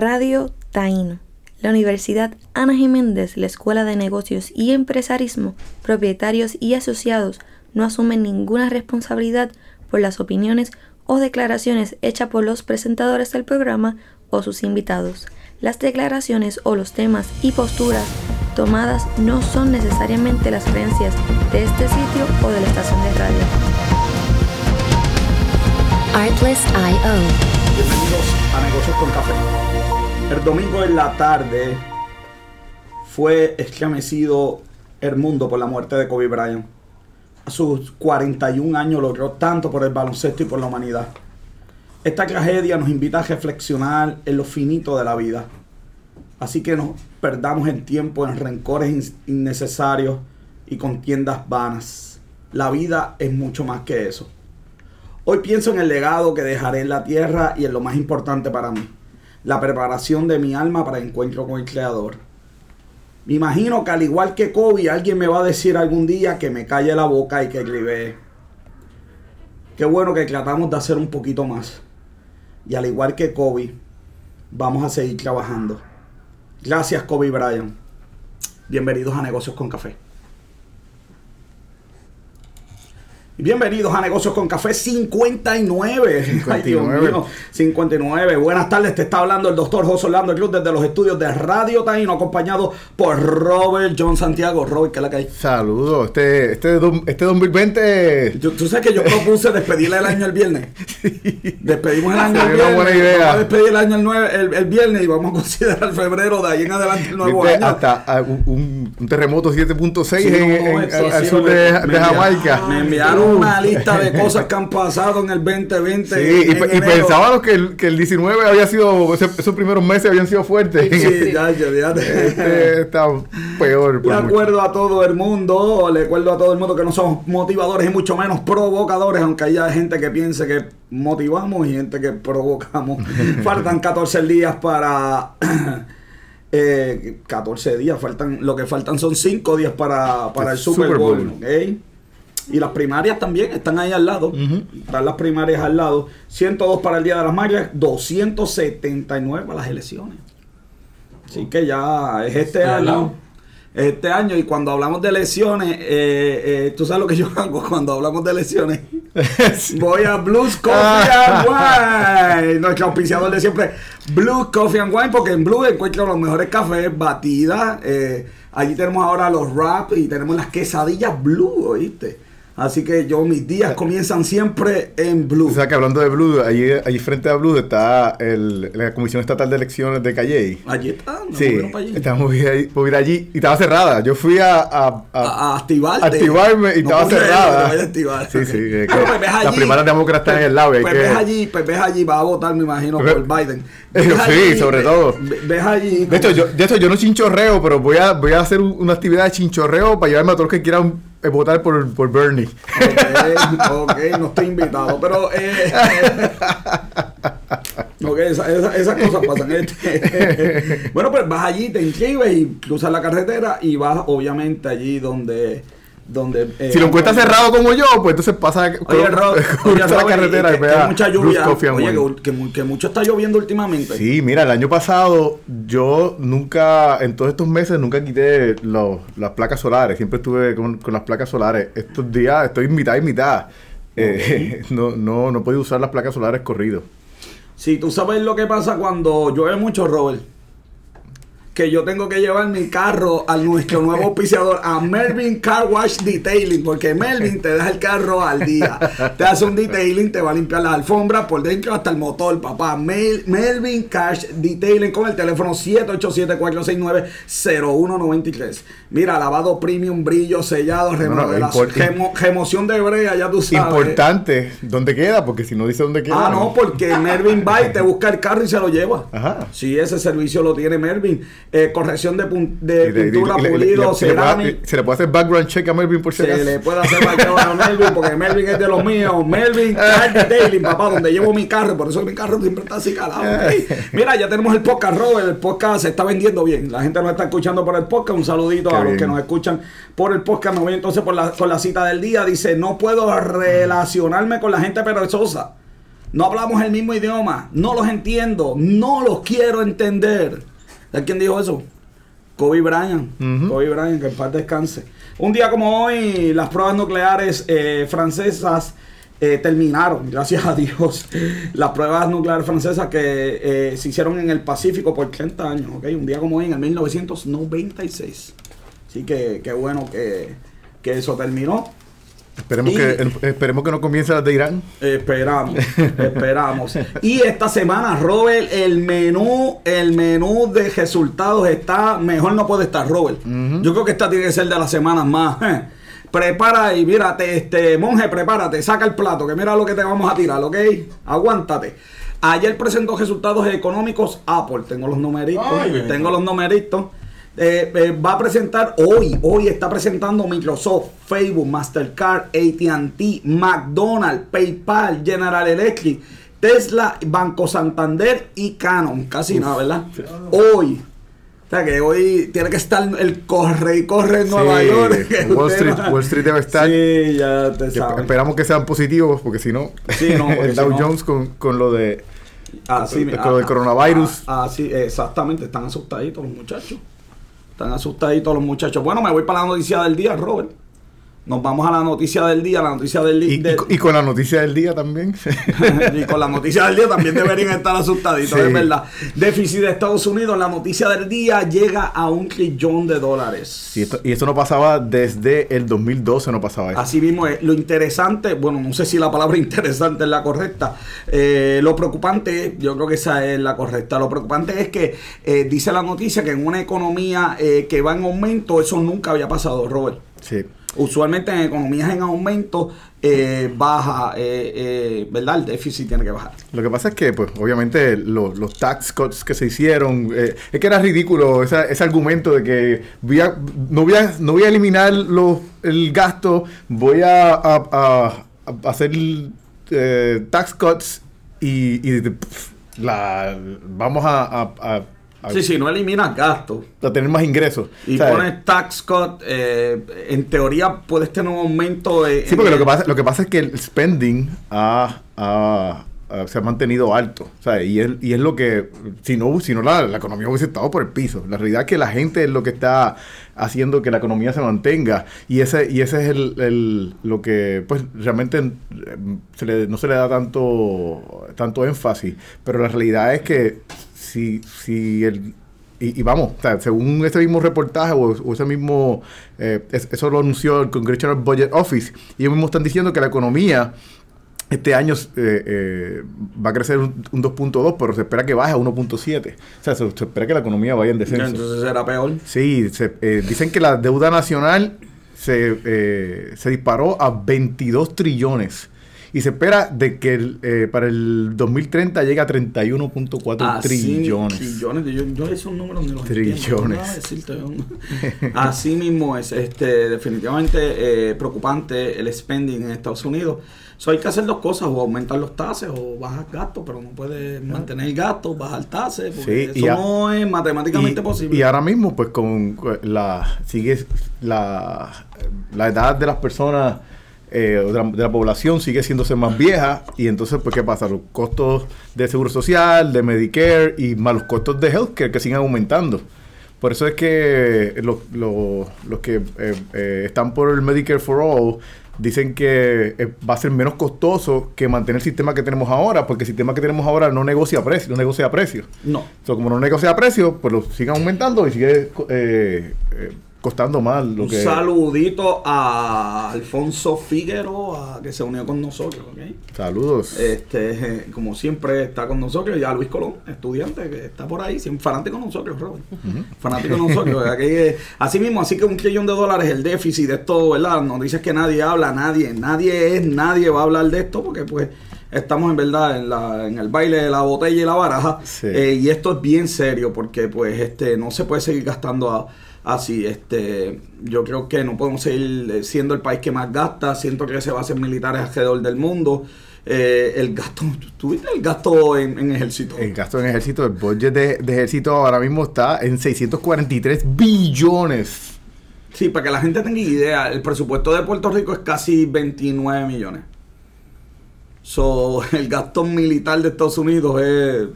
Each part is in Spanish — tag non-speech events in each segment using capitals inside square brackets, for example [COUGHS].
Radio Taíno. La Universidad Ana Jiménez, la Escuela de Negocios y Empresarismo, propietarios y asociados no asumen ninguna responsabilidad por las opiniones o declaraciones hechas por los presentadores del programa o sus invitados. Las declaraciones o los temas y posturas tomadas no son necesariamente las creencias de este sitio o de la estación de radio. Artlist.io Bienvenidos a Negocios con Café. El domingo en la tarde fue estremecido el mundo por la muerte de Kobe Bryant. A sus 41 años logró tanto por el baloncesto y por la humanidad. Esta tragedia nos invita a reflexionar en lo finito de la vida. Así que no perdamos el tiempo en rencores in- innecesarios y contiendas vanas. La vida es mucho más que eso. Hoy pienso en el legado que dejaré en la tierra y en lo más importante para mí, la preparación de mi alma para encuentro con el Creador. Me imagino que al igual que Kobe, alguien me va a decir algún día que me calle la boca y que escribe. Qué bueno que tratamos de hacer un poquito más. Y al igual que Kobe, vamos a seguir trabajando. Gracias Kobe Bryant. Bienvenidos a Negocios con Café. Y Bienvenidos a Negocios con Café 59. [LAUGHS] Ay, Dios 59. mío, 59. Buenas tardes, te está hablando el doctor José Orlando Cruz desde los estudios de Radio Taíno, acompañado por Robert John Santiago. Robert, ¿qué es la que hay? Saludos, este, este, este 2020 Yo- Tú sabes que yo propuse despedirle el año el viernes. [LAUGHS] Despedimos el año el viernes. una buena idea. Vamos a despedir el año el, el- el viernes y vamos a considerar febrero de ahí en adelante el nuevo viste, año. hasta ah, un, terremoto 7.6 Sí, en, no, en- al sur de, Jamaica. Me enviaron una lista de cosas que han pasado en el 2020. Sí, y, y pensábamos que el, que el 19 había sido, esos primeros meses habían sido fuertes. Sí, [LAUGHS] ya, ya, ya. Este está peor. Le por mucho. acuerdo a todo el mundo, le acuerdo a todo el mundo que no somos motivadores y mucho menos provocadores, aunque haya gente que piense que motivamos y gente que provocamos. [LAUGHS] faltan 14 días para... [CLEARS THROAT] eh, 14 días, faltan lo que faltan son 5 días para, para el Super Bowl. Y las primarias también están ahí al lado. Están las primarias al lado. 102 para el Día de las Madres, 279 para las elecciones. Así que ya es este Al año. Este año, y cuando hablamos de elecciones, eh, eh, tú sabes lo que yo [LAUGHS] hago cuando hablamos de elecciones. [LAUGHS] Voy a Blues Coffee [LAUGHS] and Wine. Nuestro auspiciador de siempre, Blues Coffee and Wine, porque en Blues encuentro los mejores cafés, batidas. eh, allí tenemos ahora los wraps y tenemos las quesadillas Blue, ¿oíste? Así que yo, mis días comienzan siempre en Blue. O sea que hablando de Blue, allí, allí frente a Blue está el- la Comisión Estatal de Elecciones de Calle. Allí está, nos Sí, para allí. ahí, por ir allí y estaba cerrada. Yo fui a, a- a- a, activarte. activarme y No estaba cerrada. a activar. Sí, sí, [LAUGHS] que- que pues ves las allí. primarias demócratas están en el lado Pues que- ves allí, pues ves allí, va a votar, me imagino, Ve- por Biden. [LAUGHS] Ves sí, allí, sobre todo. ve- Ves allí. De hecho, yo, de hecho, yo no chinchorreo, pero voy a, voy a hacer un- una actividad de chinchorreo para llevarme a todos los que quieran votar por, por Bernie. Ok, ok, no estoy invitado, pero. Eh, ok, esa- esa- esas cosas pasan. Este, [LAUGHS] bueno, pues vas allí, te inscribes y cruzas la carretera y vas, obviamente, allí donde. Donde eh, si lo encuentras cerrado como yo, pues entonces pasa Oye, Rob, la [LAUGHS] carretera que- y que vea hay mucha lluvia. Oye, que, que mu- que mucho está lloviendo últimamente. Sí, mira, el año pasado yo nunca, en todos estos meses, nunca quité los- las placas solares. Siempre estuve con, con las placas solares. Estos días estoy mitad y mitad. Eh, [LAUGHS] no, no, no puedo usar las placas solares corrido. Si tú sabes lo que pasa cuando llueve mucho, Robert, que yo tengo que llevar mi carro a nuestro nuevo auspiciador, a Melvin Car Wash Detailing, porque Melvin te deja el carro al día. Te hace un detailing, te va a limpiar las alfombras por dentro hasta el motor, papá. Mel- Melvin Cash Detailing con el teléfono 787-469-0193. Mira, lavado premium, brillo, sellado, remodelación, gemo- gemoción de brea, ya tú sabes. Importante, ¿dónde queda? Porque si no dice dónde queda. Ah, no, porque Melvin va y te busca el carro y se lo lleva. Ajá. Sí, ese servicio lo tiene Melvin. Eh, corrección de, de y- pintura, y y pulido, y se, le puede, cerámica. se le puede hacer background check a Melvin por si Se le puede hacer vaqueo a Melvin porque Melvin es de los míos. Melvin Car Detailing, papá, donde llevo mi carro. Por eso mi carro siempre está así calado. [LAUGHS] Mira, ya tenemos el podcast, Robert. El podcast se está vendiendo bien. La gente nos está escuchando por el podcast. Un saludito Qué a los bien. que nos escuchan por el podcast. Me voy entonces por la, con la cita del día. Dice, no puedo relacionarme con la gente perezosa. No hablamos el mismo idioma. No los entiendo. No los quiero entender. ¿Sabes quién dijo eso? Kobe Bryant. Kobe Bryant, que en paz descanse. Un día como hoy, las pruebas nucleares eh, francesas eh, terminaron, gracias a Dios. Las pruebas nucleares francesas que eh, se hicieron en el Pacífico por 30 años, ¿ok? Un día como hoy, en el 1996. Así que qué bueno que, que eso terminó. Esperemos, Y- que, esperemos que no comience las de Irán. Esperamos, [LAUGHS] esperamos. Y esta semana, Robert, el menú, el menú de resultados está, mejor no puede estar, Robert. Yo creo que esta tiene que ser de las semanas más. eh. Prepara y mírate, este, monje, prepárate, saca el plato, que mira lo que te vamos a tirar, ¿ok? Aguántate. Ayer presentó resultados económicos Apple. Tengo los numeritos, Ay, tengo los numeritos. Eh, eh, va a presentar hoy, hoy está presentando Microsoft, Facebook, Mastercard, ATT, McDonald's, PayPal, General Electric, Tesla, Banco Santander y Canon. Casi nada, ¿verdad? Hoy. O sea que hoy tiene que estar el corre y corre en Nueva Sí, York. [LAUGHS] Wall Street- Wall Street debe estar- Sí, ya te sabes. Esperamos que sean positivos, porque si no, Sí, [LAUGHS] el si Dow no- Jones con, con lo de. Así, Con lo del ah, coronavirus. ah, Así, exactamente, están asustaditos los muchachos. Están asustaditos los muchachos. Bueno, me voy para la noticia del día, Robert. Nos vamos a la noticia del día, la noticia del día. y- y con la noticia del día también. [LAUGHS] [LAUGHS] y con la noticia del día también deberían estar asustaditos, Sí. es verdad. Déficit de Estados Unidos, la noticia del día llega a un trillón de dólares. y, esto, y esto no pasaba desde el 2012, no pasaba eso. Así mismo es. Lo interesante, bueno, no sé si la palabra [LAUGHS] interesante es la correcta. Eh, lo preocupante, yo creo que esa es la correcta. Lo preocupante es que eh, dice la noticia que en una economía eh, que va en aumento, eso nunca había pasado, Robert. Sí. Usualmente en economías en aumento eh, baja, eh, eh, ¿verdad? El déficit tiene que bajar. Lo que pasa es que, pues, obviamente, lo- los tax cuts que se hicieron, es que era ridículo esa- ese argumento de que voy a- no, voy a, no voy a eliminar los, el gasto, voy a, a- hacer tax cuts y, vamos a- Sí, sí, no eliminas gastos a tener más ingresos. y pones tax cut, eh, en teoría puedes tener un aumento. eh, Sí, porque lo que pasa, lo que pasa es que el spending ha, ha- ha- se ha mantenido alto. Sea, y, es, y es lo que, si no, si no la, la economía hubiese estado por el piso. La realidad es que la gente es lo que está haciendo que la economía se mantenga. Y ese, y ese es el, el- lo que, pues, realmente eh, se le- no se le da tanto, tanto énfasis. Pero la realidad es que si, si el, y, y vamos, o sea, según ese mismo reportaje o, o ese mismo, eh, es- eso lo anunció el Congressional Budget Office, y ellos mismos están diciendo que la economía este año eh, eh, va a crecer un, un 2.2, pero se espera que baje a 1.7. O sea, se, se espera que la economía vaya en descenso. Entonces será peor. Sí, se, eh, dicen que la deuda nacional se, eh, se disparó a 22 trillones. Y se espera de que el, eh, para el 2030 llegue a 31.4 Así, trillones. trillones. Yo, yo esos números ni los Trillones. entiendo. no. [LAUGHS] Así mismo es. Este, definitivamente eh, preocupante el spending en Estados Unidos. So, hay que hacer dos cosas, o aumentar los tases o bajar gastos, pero no puedes mantener gastos, bajar tases, porque Sí, eso a- no es matemáticamente y, posible. y ahora mismo, pues con la sigue la, la edad de las personas eh, de, la, de la población sigue siéndose más vieja y entonces, pues, ¿qué pasa? Los costos de seguro social, de Medicare y más los costos de healthcare que siguen aumentando. Por eso es que los, los- los que eh, eh, están por el Medicare for All dicen que eh, va a ser menos costoso que mantener el sistema que tenemos ahora, porque el sistema que tenemos ahora no negocia precio, no negocia precios. no. So, como no negocia precio, pues lo siguen aumentando y sigue eh, eh, costando más lo Un que... saludito a Alfonso Figueroa, que se unió con nosotros, ¿ok? Saludos. Este, como siempre está con nosotros, y a Luis Colón, estudiante que está por ahí, siempre fanático de nosotros, Robert. Fanático de nosotros. Aquí, eh, así mismo, así que un trillón de dólares el déficit de esto, ¿verdad? Noticias que nadie habla, nadie, nadie es, nadie va a hablar de esto, porque pues estamos en verdad en, la, en el baile de la botella y la baraja. Sí. Eh, y esto es bien serio, porque pues este no se puede seguir gastando a- así. Este, yo creo que no podemos seguir eh, siendo el país que más gasta, siento que se bases militares alrededor del mundo. Eh, el gasto, ¿tuviste el gasto en, en ejército? El gasto en ejército, el budget de, de ejército ahora mismo está en 643 billones. Sí, para que la gente tenga idea, el presupuesto de Puerto Rico es casi 29 millones. So, [LAUGHS] el gasto militar de Estados Unidos es.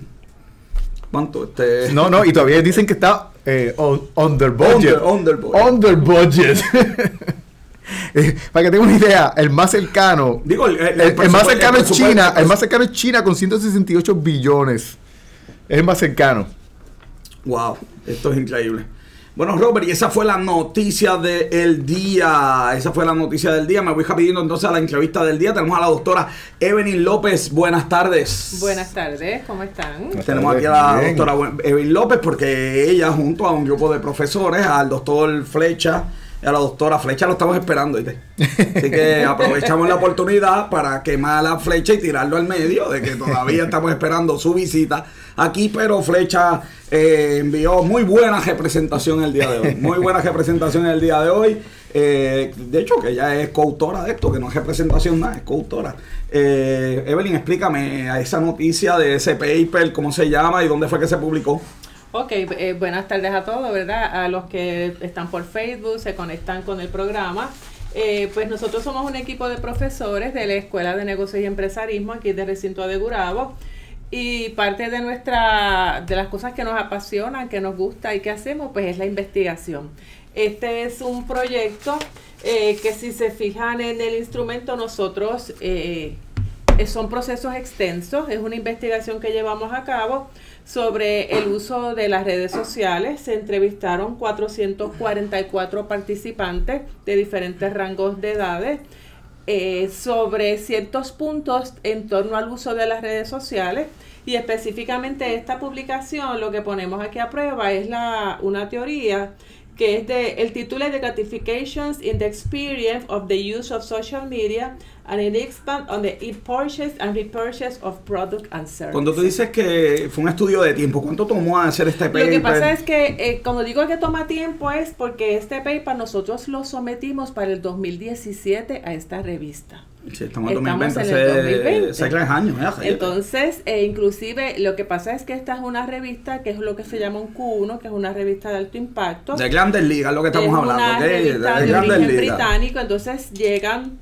¿Cuánto? Este, No, no, y todavía dicen que está eh, on- under budget. Under- under budget. Under budget. [LAUGHS] Eh, Para que tengan una idea, el más cercano. Digo, el- el- el, el más cercano es China. El más cercano es China con 168 billones. Es el más cercano. Wow, esto es increíble. Bueno, Robert, y esa fue la noticia del día. Esa fue la noticia del día. Me voy rapidito entonces a la entrevista del día. Tenemos a la doctora Evelyn López. Buenas tardes. Buenas tardes, ¿cómo están? Tenemos aquí a la Bien. doctora Evelyn López porque ella junto a un grupo de profesores, al doctor Flecha a la doctora Flecha lo estamos esperando. ¿viste? Así que [LAUGHS] aprovechamos la oportunidad para quemar la flecha y tirarlo al medio de que todavía [LAUGHS] estamos esperando su visita aquí, pero Flecha eh, envió muy buena representación el día de hoy. Muy buena [LAUGHS] representación el día de hoy. Eh, de hecho, que ella es coautora de esto, que no es representación nada, es coautora. Eh, Evelyn, explícame a esa noticia de ese paper, cómo se llama y dónde fue que se publicó. Ok, eh, buenas tardes a todos, ¿verdad? A los que están por Facebook, se conectan con el programa. Eh, pues nosotros somos un equipo de profesores de la Escuela de Negocios y Empresarismo aquí de Recinto de. Y parte de nuestra, de las cosas que nos apasionan, que nos gusta y que hacemos, pues es la investigación. Este es un proyecto eh, que si se fijan en el instrumento, nosotros son procesos extensos, es una investigación que llevamos a cabo sobre el uso de las redes sociales. Se entrevistaron 444 participantes de diferentes rangos de edades eh, sobre ciertos puntos en torno al uso de las redes sociales y específicamente esta publicación lo que ponemos aquí a prueba es la, una teoría que es de, el título es de Gratifications in the Experience of the Use of Social Media and it expand on the e-purchase and repurchase of product and services. Cuando tú dices que fue un estudio de tiempo, ¿cuánto tomó hacer este paper? Lo que pasa es que eh, cuando digo que toma tiempo es porque este paper nosotros lo sometimos para el 2017 a esta revista. Sí, estamos en Estamos 2020, en el hace- 2020. hace tres años. ayer. Entonces, eh, inclusive lo que pasa es que esta es una revista que es lo que se llama un Q1, que es una revista de alto impacto. de grandes ligas lo que estamos es hablando, una ¿ok? revista de de, grandes origen ligas. británico, entonces llegan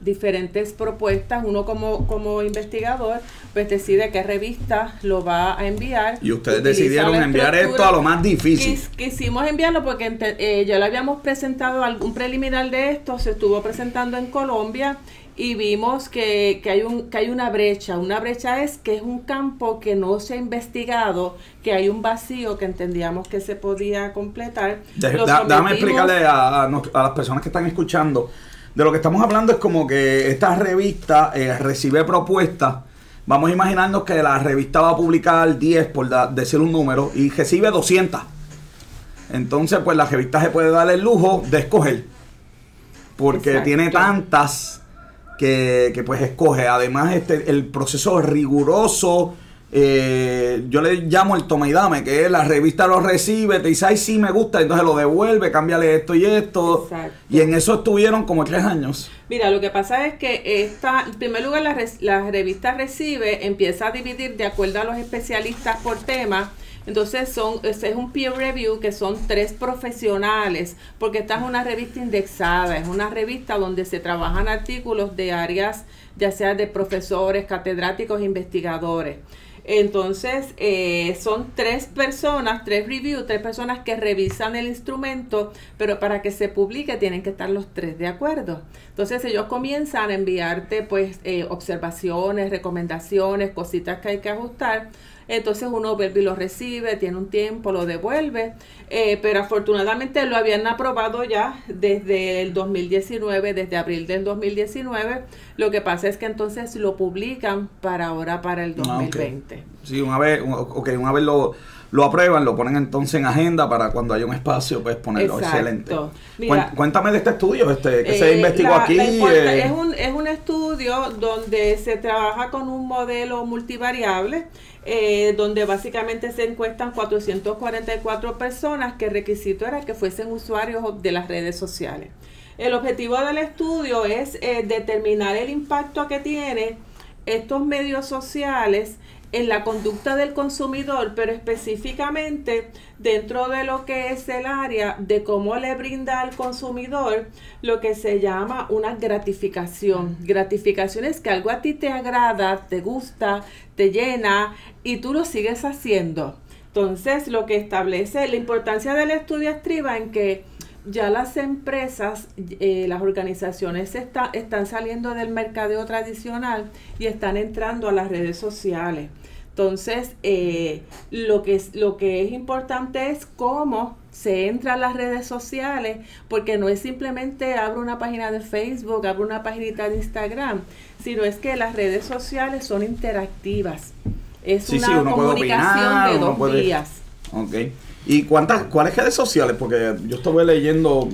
diferentes propuestas, uno como, como investigador, pues decide qué revista lo va a enviar. Y ustedes decidieron enviar esto a lo más difícil. Quis- quisimos enviarlo porque eh, ya le habíamos presentado algún preliminar de esto, se estuvo presentando en Colombia y vimos que, que hay un que hay una brecha. Una brecha es que es un campo que no se ha investigado, que hay un vacío que entendíamos que se podía completar. De- Lo da- déjame sometimos- explicarle a, a las personas que están escuchando. De lo que estamos hablando es como que esta revista eh, recibe propuestas. Vamos a imaginarnos que la revista va a publicar 10, por da- decir un número, y recibe 200. Entonces, pues la revista se puede dar el lujo de escoger. Porque Exacto. tiene tantas que, que, pues escoge. Además, este, el proceso riguroso. Eh, yo le llamo el toma y dame, que la revista lo recibe, te dice, ay, sí me gusta, entonces lo devuelve, cámbiale esto y esto. Exacto. Y en eso estuvieron como tres años. Mira, lo que pasa es que esta, en primer lugar, la, la revista Recibe empieza a dividir de acuerdo a los especialistas por tema. Entonces son, es un peer review que son tres profesionales, porque esta es una revista indexada, es una revista donde se trabajan artículos de áreas, ya sea de profesores, catedráticos, investigadores. Entonces, eh, son tres personas, tres reviews, tres personas que revisan el instrumento, pero para que se publique tienen que estar los tres de acuerdo. Entonces, ellos comienzan a enviarte, pues, eh, observaciones, recomendaciones, cositas que hay que ajustar. Entonces uno vuelve y lo recibe, tiene un tiempo, lo devuelve, eh, pero afortunadamente lo habían aprobado ya desde el 2019, desde abril del 2019. Lo que pasa es que entonces lo publican para ahora, para el Ah, ok. 2020. Sí, una vez, ok, una vez lo, lo aprueban, lo ponen entonces en agenda para cuando haya un espacio, pues ponerlo. Exacto. Excelente. Mira, Cuéntame de este estudio, este, que se Eh, investigó la- aquí. la eh, es, un, es un estudio donde se trabaja con un modelo multivariable, eh, donde básicamente se encuestan 444 personas que el requisito era que fuesen usuarios de las redes sociales. El objetivo del estudio es eh, determinar el impacto que tiene estos medios sociales en la conducta del consumidor, pero específicamente dentro de lo que es el área de cómo le brinda al consumidor lo que se llama una gratificación. Gratificación es que algo a ti te agrada, te gusta, te llena y tú lo sigues haciendo. Entonces, lo que establece la importancia del estudio estriba en que ya las empresas, eh, las organizaciones está, están saliendo del mercadeo tradicional y están entrando a las redes sociales. Entonces, eh, lo, que es, lo que es importante es cómo se entra a las redes sociales, porque no es simplemente abro una página de Facebook, abro una página de Instagram, sino es que las redes sociales son interactivas. Es una comunicación de dos días. Ok. ¿Y cuántas, cuáles redes sociales? Porque yo estuve leyendo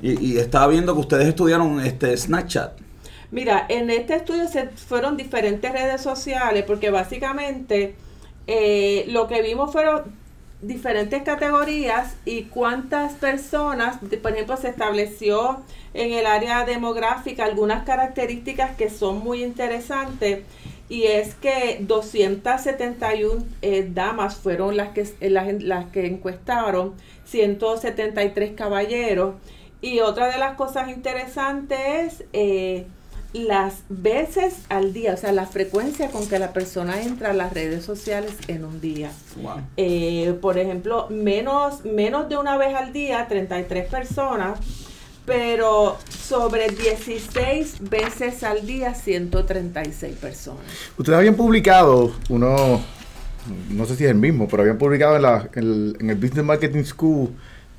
y, estaba viendo que ustedes estudiaron este Snapchat. Mira, en este estudio se fueron diferentes redes sociales porque básicamente eh, lo que vimos fueron diferentes categorías y cuántas personas, por ejemplo, se estableció en el área demográfica algunas características que son muy interesantes y es que 271 eh, damas fueron las que, eh, las, que encuestaron, 173 caballeros. Y otra de las cosas interesantes es eh, las veces al día, o sea, la frecuencia con que la persona entra a las redes sociales en un día. por ejemplo, menos, menos de una vez al día, 33 personas pero sobre 16 veces al día 136 personas. Ustedes habían publicado uno, no sé si es el mismo, pero habían publicado en, la, en el Business Marketing School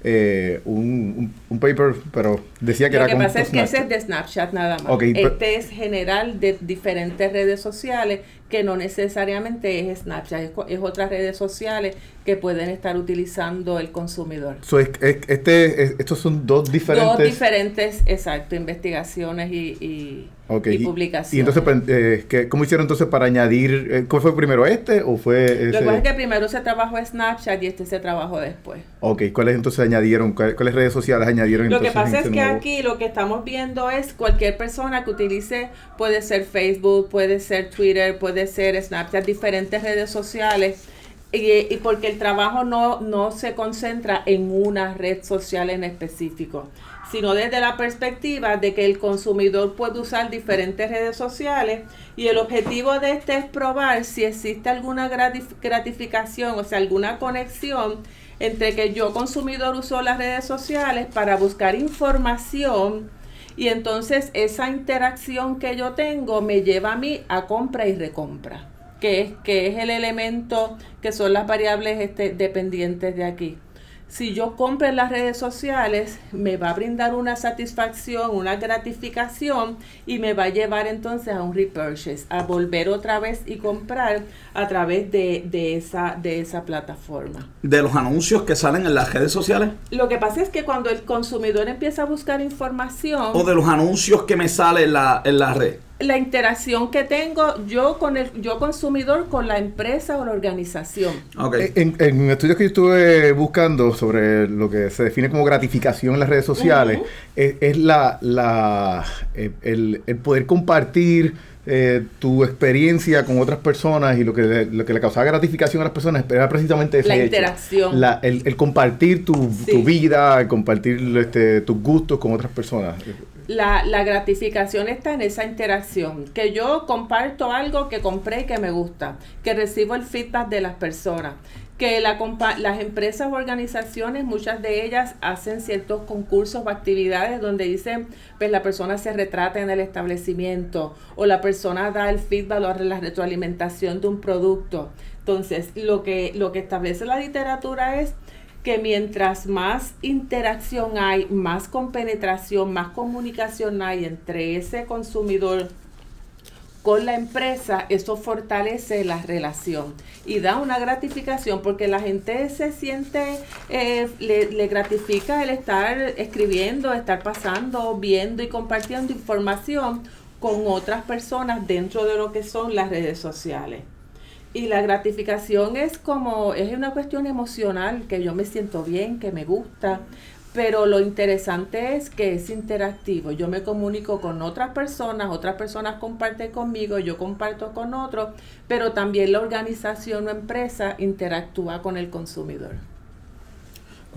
eh, un, un, paper, pero decía que era como... Lo que pasa es que ese es de Snapchat nada más. este es general de diferentes redes sociales que no necesariamente es Snapchat, es, otras redes sociales que pueden estar utilizando el consumidor. este, estos son dos diferentes... Dos diferentes, exacto, investigaciones y y, publicación. Y entonces, pues, eh, ¿cómo hicieron entonces para añadir? Eh, ¿Cuál fue primero este o fue ese? Lo que pasa es que primero se trabajó Snapchat y este se trabajó después. Ok, ¿cuáles entonces añadieron? ¿Cuáles, redes sociales añadieron? Lo que pasa es que aquí lo que estamos viendo es cualquier persona que utilice, puede ser Facebook, puede ser Twitter, puede ser Snapchat, diferentes redes sociales. Y, y porque el trabajo no, no se concentra en una red social en específico sino desde la perspectiva de que el consumidor puede usar diferentes redes sociales y el objetivo de este es probar si existe alguna gratificación, o sea, alguna conexión entre que yo consumidor uso las redes sociales para buscar información y entonces esa interacción que yo tengo me lleva a mí a compra y recompra, que es, que es el elemento que son las variables este, dependientes de aquí si yo compro en las redes sociales, me va a brindar una satisfacción, una gratificación y me va a llevar entonces a un repurchase, a volver otra vez y comprar a través de, de, esa, de esa plataforma. ¿De los anuncios que salen en las redes sociales? Lo que pasa es que cuando el consumidor empieza a buscar información... O de los anuncios que me salen en la, en la red la interacción que tengo yo con el yo consumidor con la empresa o la organización. Okay. En, en estudios que yo estuve buscando sobre lo que se define como gratificación en las redes sociales, es, la, la eh, el, el, poder compartir eh, tu experiencia con otras personas y lo que, le, lo que le causaba gratificación a las personas era precisamente ese La interacción. La, el, el, compartir tu, tu vida, el compartir este, tus gustos con otras personas la, la, gratificación está en esa interacción, que yo comparto algo que compré y que me gusta, que recibo el feedback de las personas, que la, las empresas o organizaciones, muchas de ellas hacen ciertos concursos o actividades donde dicen, pues la persona se retrata en el establecimiento o la persona da el feedback o la retroalimentación de un producto. Entonces, lo que, lo que establece la literatura es que mientras más interacción hay, más compenetración, más comunicación hay entre ese consumidor con la empresa, eso fortalece la relación y da una gratificación porque la gente se siente, eh, le, le, gratifica el estar escribiendo, estar pasando, viendo y compartiendo información con otras personas dentro de lo que son las redes sociales. Y la gratificación es como, es una cuestión emocional, que yo me siento bien, que me gusta, pero lo interesante es que es interactivo. Yo me comunico con otras personas, otras personas comparten conmigo, yo comparto con otros, pero también la organización o empresa interactúa con el consumidor.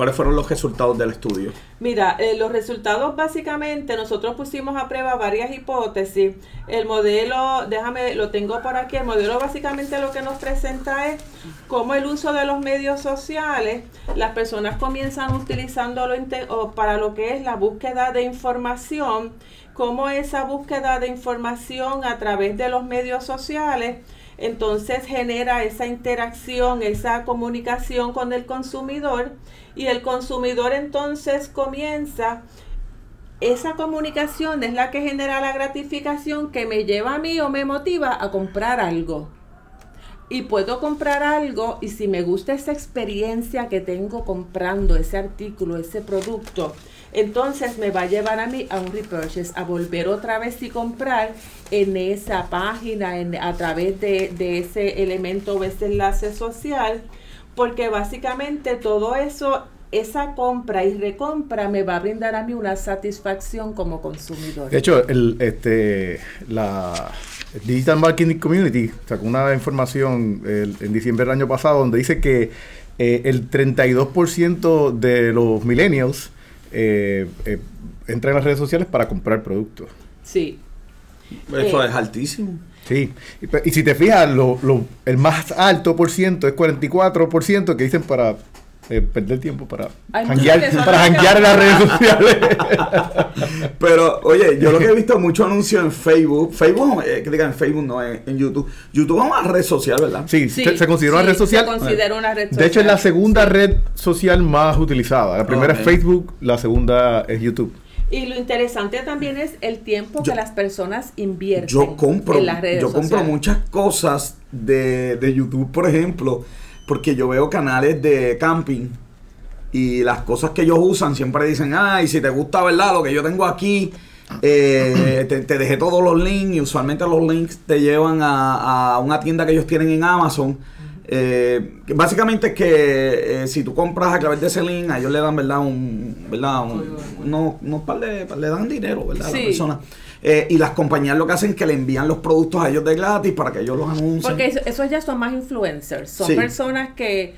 ¿Cuáles fueron los resultados del estudio? Mira, eh, los resultados básicamente, nosotros pusimos a prueba varias hipótesis. El modelo, déjame, lo tengo por aquí, el modelo básicamente lo que nos presenta es cómo el uso de los medios sociales, las personas comienzan utilizándolo para lo que es la búsqueda de información, cómo esa búsqueda de información a través de los medios sociales, entonces genera esa interacción, esa comunicación con el consumidor y el consumidor entonces comienza, esa comunicación es la que genera la gratificación que me lleva a mí o me motiva a comprar algo. Y puedo comprar algo y si me gusta esa experiencia que tengo comprando ese artículo, ese producto, entonces me va a llevar a mí a un repurchase, a volver otra vez y comprar en esa página, a través de, de ese elemento o ese enlace social porque básicamente todo eso, esa compra y recompra me va a brindar a mí una satisfacción como consumidor. De hecho, el, este, la Digital Marketing Community sacó una información en diciembre del año pasado donde dice que eh, el 32% de los millennials eh, eh, entran en las redes sociales para comprar productos. Sí. Eso es altísimo. Sí, y, si te fijas, lo, lo, el más alto por ciento es 44% que dicen para eh, perder tiempo para janguear, para en las redes sociales. [LAUGHS] Pero, oye, yo lo que he visto mucho anuncio en Facebook, Facebook, eh, que digan en Facebook, no, en, YouTube. YouTube es una red social, ¿verdad? Sí, se, considera una red social. Se considera una red social. De hecho, es la segunda red social más utilizada. La primera es Facebook, la segunda es YouTube. Y lo interesante también es el tiempo que las personas invierten yo compro, en las redes Yo compro muchas cosas de, de YouTube, por ejemplo, porque yo veo canales de camping y las cosas que ellos usan siempre dicen, ay, si te gusta, ¿verdad? Lo que yo tengo aquí, eh, te, dejé todos los links y usualmente los links te llevan a, a, una tienda que ellos tienen en Amazon eh, básicamente es que eh, si tú compras a través de ese link, a ellos le dan, ¿verdad? Un, ¿verdad? Un, le dan dinero, ¿verdad? A la persona. Eh, y las compañías lo que hacen es que le envían los productos a ellos de gratis para que ellos los anuncien. Porque esos ya son más influencers. Son personas que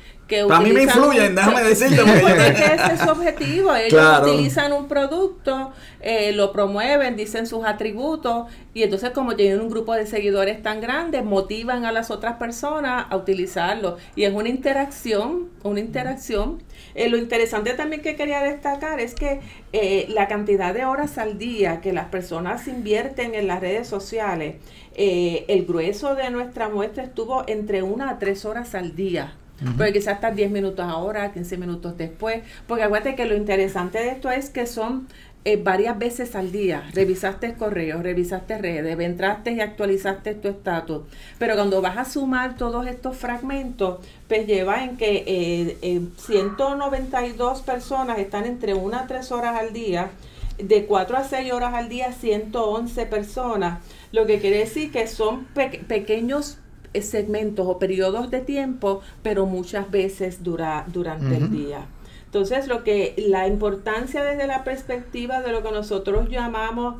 para mí me influyen, déjame decirte. [LAUGHS] Porque ese es su objetivo. Ellos utilizan un producto, eh, lo promueven, dicen sus atributos y entonces como tienen un grupo de seguidores tan grande, motivan a las otras personas a utilizarlo. Y es una interacción, una interacción. Eh, lo interesante también que quería destacar es que eh, la cantidad de horas al día que las personas invierten en las redes sociales, el grueso de nuestra muestra estuvo entre una a tres horas al día. Porque quizás estás 10 minutos ahora, 15 minutos después. Porque acuérdate que lo interesante de esto es que son eh, varias veces al día. Revisaste correos, revisaste redes, entraste y actualizaste tu estatus. Pero cuando vas a sumar todos estos fragmentos, pues lleva en que eh, 192 eh, personas están entre 1 a 3 horas al día. De 4 a 6 horas al día, 111 personas. Lo que quiere decir que son pequeños segmentos o periodos de tiempo, pero muchas veces dura, durante el día. Entonces, lo que la importancia desde la perspectiva de lo que nosotros llamamos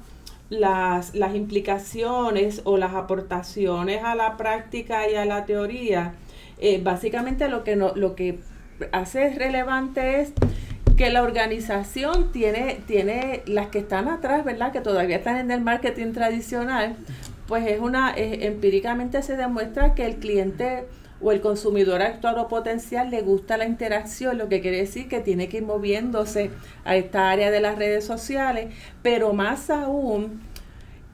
las, las implicaciones o las aportaciones a la práctica y a la teoría, eh, básicamente lo que, no, lo que hace relevante es que la organización tiene, tiene las que están atrás, ¿verdad? Que todavía están en el marketing tradicional, pues es una, empíricamente se demuestra que el cliente o el consumidor actual o potencial le gusta la interacción, lo que quiere decir que tiene que ir moviéndose a esta área de las redes sociales, pero más aún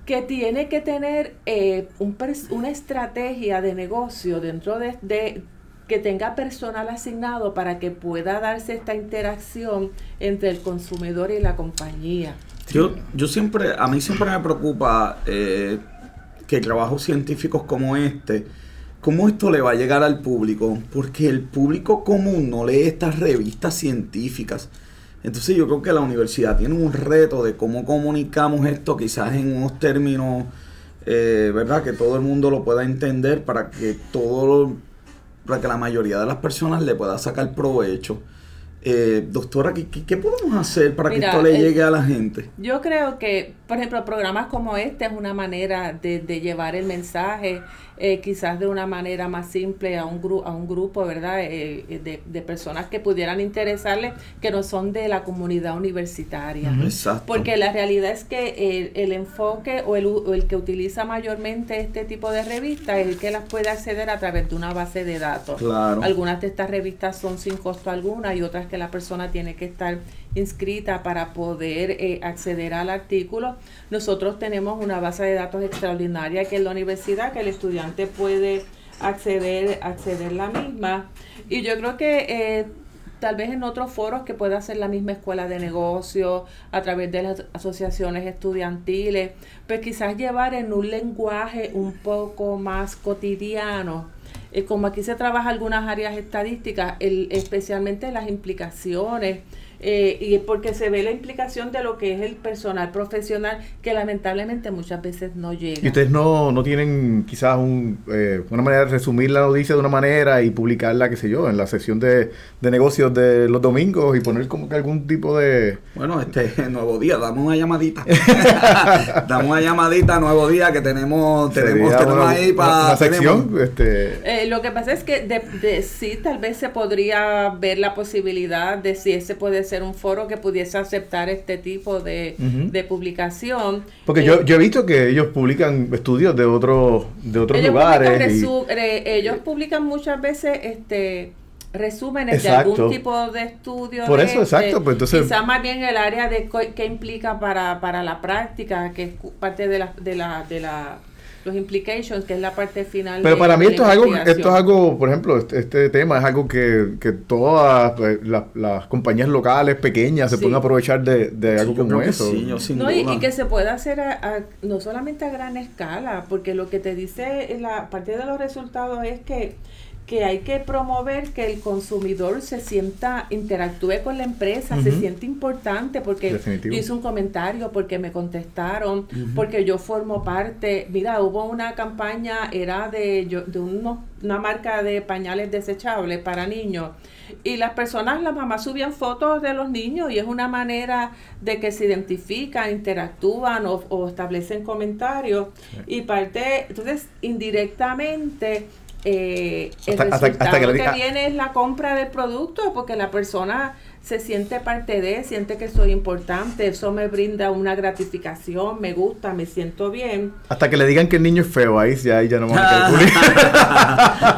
que tiene que tener eh, un, una estrategia de negocio dentro de, de, que tenga personal asignado para que pueda darse esta interacción entre el consumidor y la compañía. Yo, yo siempre, a mí siempre me preocupa eh, que trabajos científicos como este, ¿cómo esto le va a llegar al público? Porque el público común no lee estas revistas científicas. Entonces yo creo que la universidad tiene un reto de cómo comunicamos esto, quizás en unos términos, eh, ¿verdad? Que todo el mundo lo pueda entender para que todo, para que la mayoría de las personas le pueda sacar provecho. Eh, doctora, ¿qué, podemos hacer para Mira, que esto le el- llegue a la gente? Yo creo que, por ejemplo, programas como este es una manera de, de llevar el mensaje, eh, quizás de una manera más simple a un, gru a un grupo, ¿verdad? Eh, eh, de, de personas que pudieran interesarle, que no son de la comunidad universitaria. Exacto. Porque la realidad es que el, el enfoque o el, u- o el que utiliza mayormente este tipo de revistas es el que las puede acceder a través de una base de datos. Claro. Algunas de estas revistas son sin costo alguna y otras que la persona tiene que estar inscrita para poder eh, acceder al artículo. Nosotros tenemos una base de datos extraordinaria que es la universidad, que el estudiante puede acceder, acceder la misma. Y yo creo que eh, tal vez en otros foros que pueda hacer la misma escuela de negocios, a través de las asociaciones estudiantiles, pues quizás llevar en un lenguaje un poco más cotidiano. Eh, como aquí se trabaja algunas áreas estadísticas, el, especialmente las implicaciones, eh, y porque se ve la implicación de lo que es el personal profesional, que lamentablemente muchas veces no llega. Y ustedes no, no tienen quizás un, eh, una manera de resumir la noticia de una manera y publicarla, qué sé yo, en la sección de, de negocios de los domingos y poner como que algún tipo de... Bueno, este [LAUGHS] nuevo día, damos una llamadita. [LAUGHS] damos una llamadita, nuevo día, que tenemos, tenemos, tenemos una, ahí para. una sección. Este, Eh, lo que pasa es que de, de- sí, tal vez se podría ver la posibilidad de si ese puede ser un foro que pudiese aceptar este tipo de, de publicación. porque Eh, yo, yo he visto que ellos publican estudios de, otros de otros ellos lugares. Publican y- resu- eh, ellos publican muchas veces este resúmenes Exacto. de algún tipo de estudio. Por eso, este, exacto, pues entonces- Quizás más bien el área de qué implica para, para la práctica, que es parte de la, de la, de la los implications, que es la parte final. Pero de- para mí esto es algo, esto es algo, por ejemplo, este, este tema es algo que, que todas pues, las, las compañías locales pequeñas se Sí. pueden aprovechar de, de algo como eso. sí, yo sin No, y, duda. y que se puede hacer a- a- no solamente a gran escala, porque lo que te dice la parte de los resultados es que, que hay que promover que el consumidor se sienta, interactúe con la empresa, se siente importante, porque Definitivo. yo hice un comentario, porque me contestaron, porque yo formo parte. Mira, hubo una campaña, era de, yo, de unos- una marca de pañales desechables para niños. Y las personas, las mamás subían fotos de los niños y es una manera de que se identifican, interactúan o, o establecen comentarios. Y parte, entonces, indirectamente, eh, el Hasta- hasta- resultado hasta que viene es la compra del producto porque la persona se siente parte de, siente que soy importante, eso me brinda una gratificación, me gusta, me siento bien. Hasta que le digan que el niño es feo, ahí ya, ahí ya no van a [LAUGHS]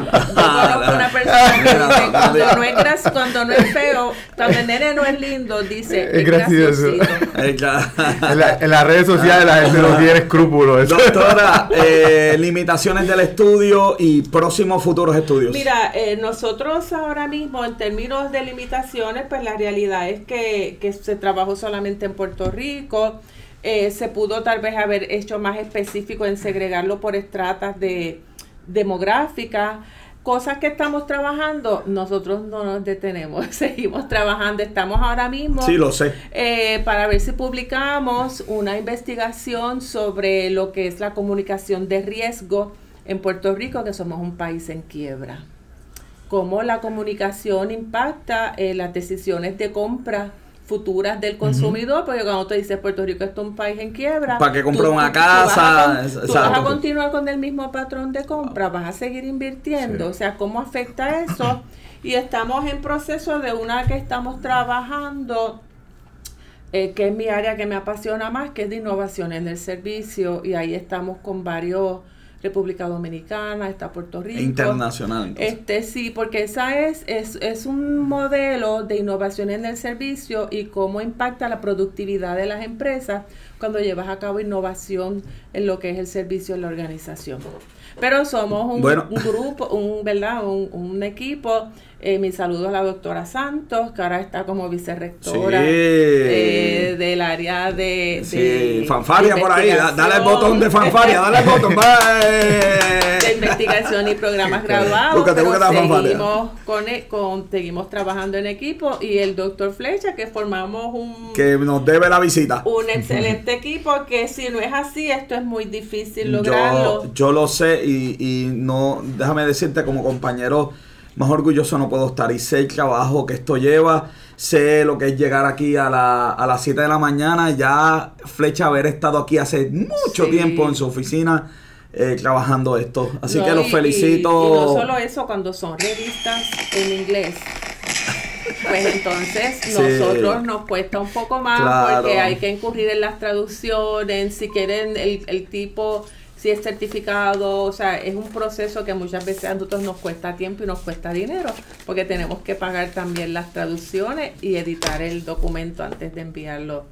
cuando no es gras- cuando no es feo, cuando el nene no es lindo, dice, Es es, gracioso. en, la- en las redes sociales la gente no tiene escrúpulos. [LAUGHS] Doctora, eh, limitaciones del estudio y próximos futuros estudios. Mira, eh, nosotros ahora mismo en términos de limitaciones, pues la realidad es que, que se trabajó solamente en Puerto Rico. Eh, se pudo tal vez haber hecho más específico en segregarlo por estratas de demográficas. Cosas que estamos trabajando, nosotros no nos detenemos, [LAUGHS] seguimos trabajando, estamos ahora mismo Sí, lo sé. eh, para ver si publicamos una investigación sobre lo que es la comunicación de riesgo en Puerto Rico, que somos un país en quiebra. Cómo la comunicación impacta eh, las decisiones de compra futuras del consumidor, porque cuando te dices Puerto Rico es un país en quiebra, ¿Para qué comprar tú- una tú- tú vas a casa? tú vas a continuar con el mismo patrón de compra, vas a seguir invirtiendo, Sí. o sea, ¿cómo afecta eso? [COUGHS] Y estamos en proceso de una que estamos trabajando eh, que es mi área que me apasiona más, que es de innovación en el servicio, y ahí estamos con varios, República Dominicana, está Puerto Rico. Internacional. entonces. Este sí, porque esa es, es, es un modelo de innovación en el servicio y cómo impacta la productividad de las empresas cuando llevas a cabo innovación en lo que es el servicio en la organización. Pero somos un, Bueno. un grupo, un, ¿verdad? Un, un equipo. Eh, mi saludo a la doctora Santos, que ahora está como vicerrectora Sí. eh, del área de, Sí, de- fanfaria de por ahí. da- Dale el botón de fanfaria, dale el botón. de investigación y programas graduados. Búscate, búscate seguimos, con, e- con- seguimos trabajando en equipo y el doctor Flecha, que formamos un, Que nos debe la visita. un excelente equipo, que si no es así, esto es muy difícil lograrlo. Yo, yo lo sé y, y no, déjame decirte como compañero más orgulloso no puedo estar. Y sé el trabajo que esto lleva, sé lo que es llegar aquí a, la- a las 7 de la mañana. Ya Flecha haber estado aquí hace mucho Sí. tiempo en su oficina eh, trabajando esto. Así No, que los y- felicito. Y, no solo eso, cuando son revistas en inglés, pues entonces Sí. nosotros nos cuesta un poco más Claro. porque hay que incurrir en las traducciones, si quieren el, el tipo, si es certificado, o sea, es un proceso que muchas veces a nosotros nos cuesta tiempo y nos cuesta dinero, porque tenemos que pagar también las traducciones y editar el documento antes de enviarlo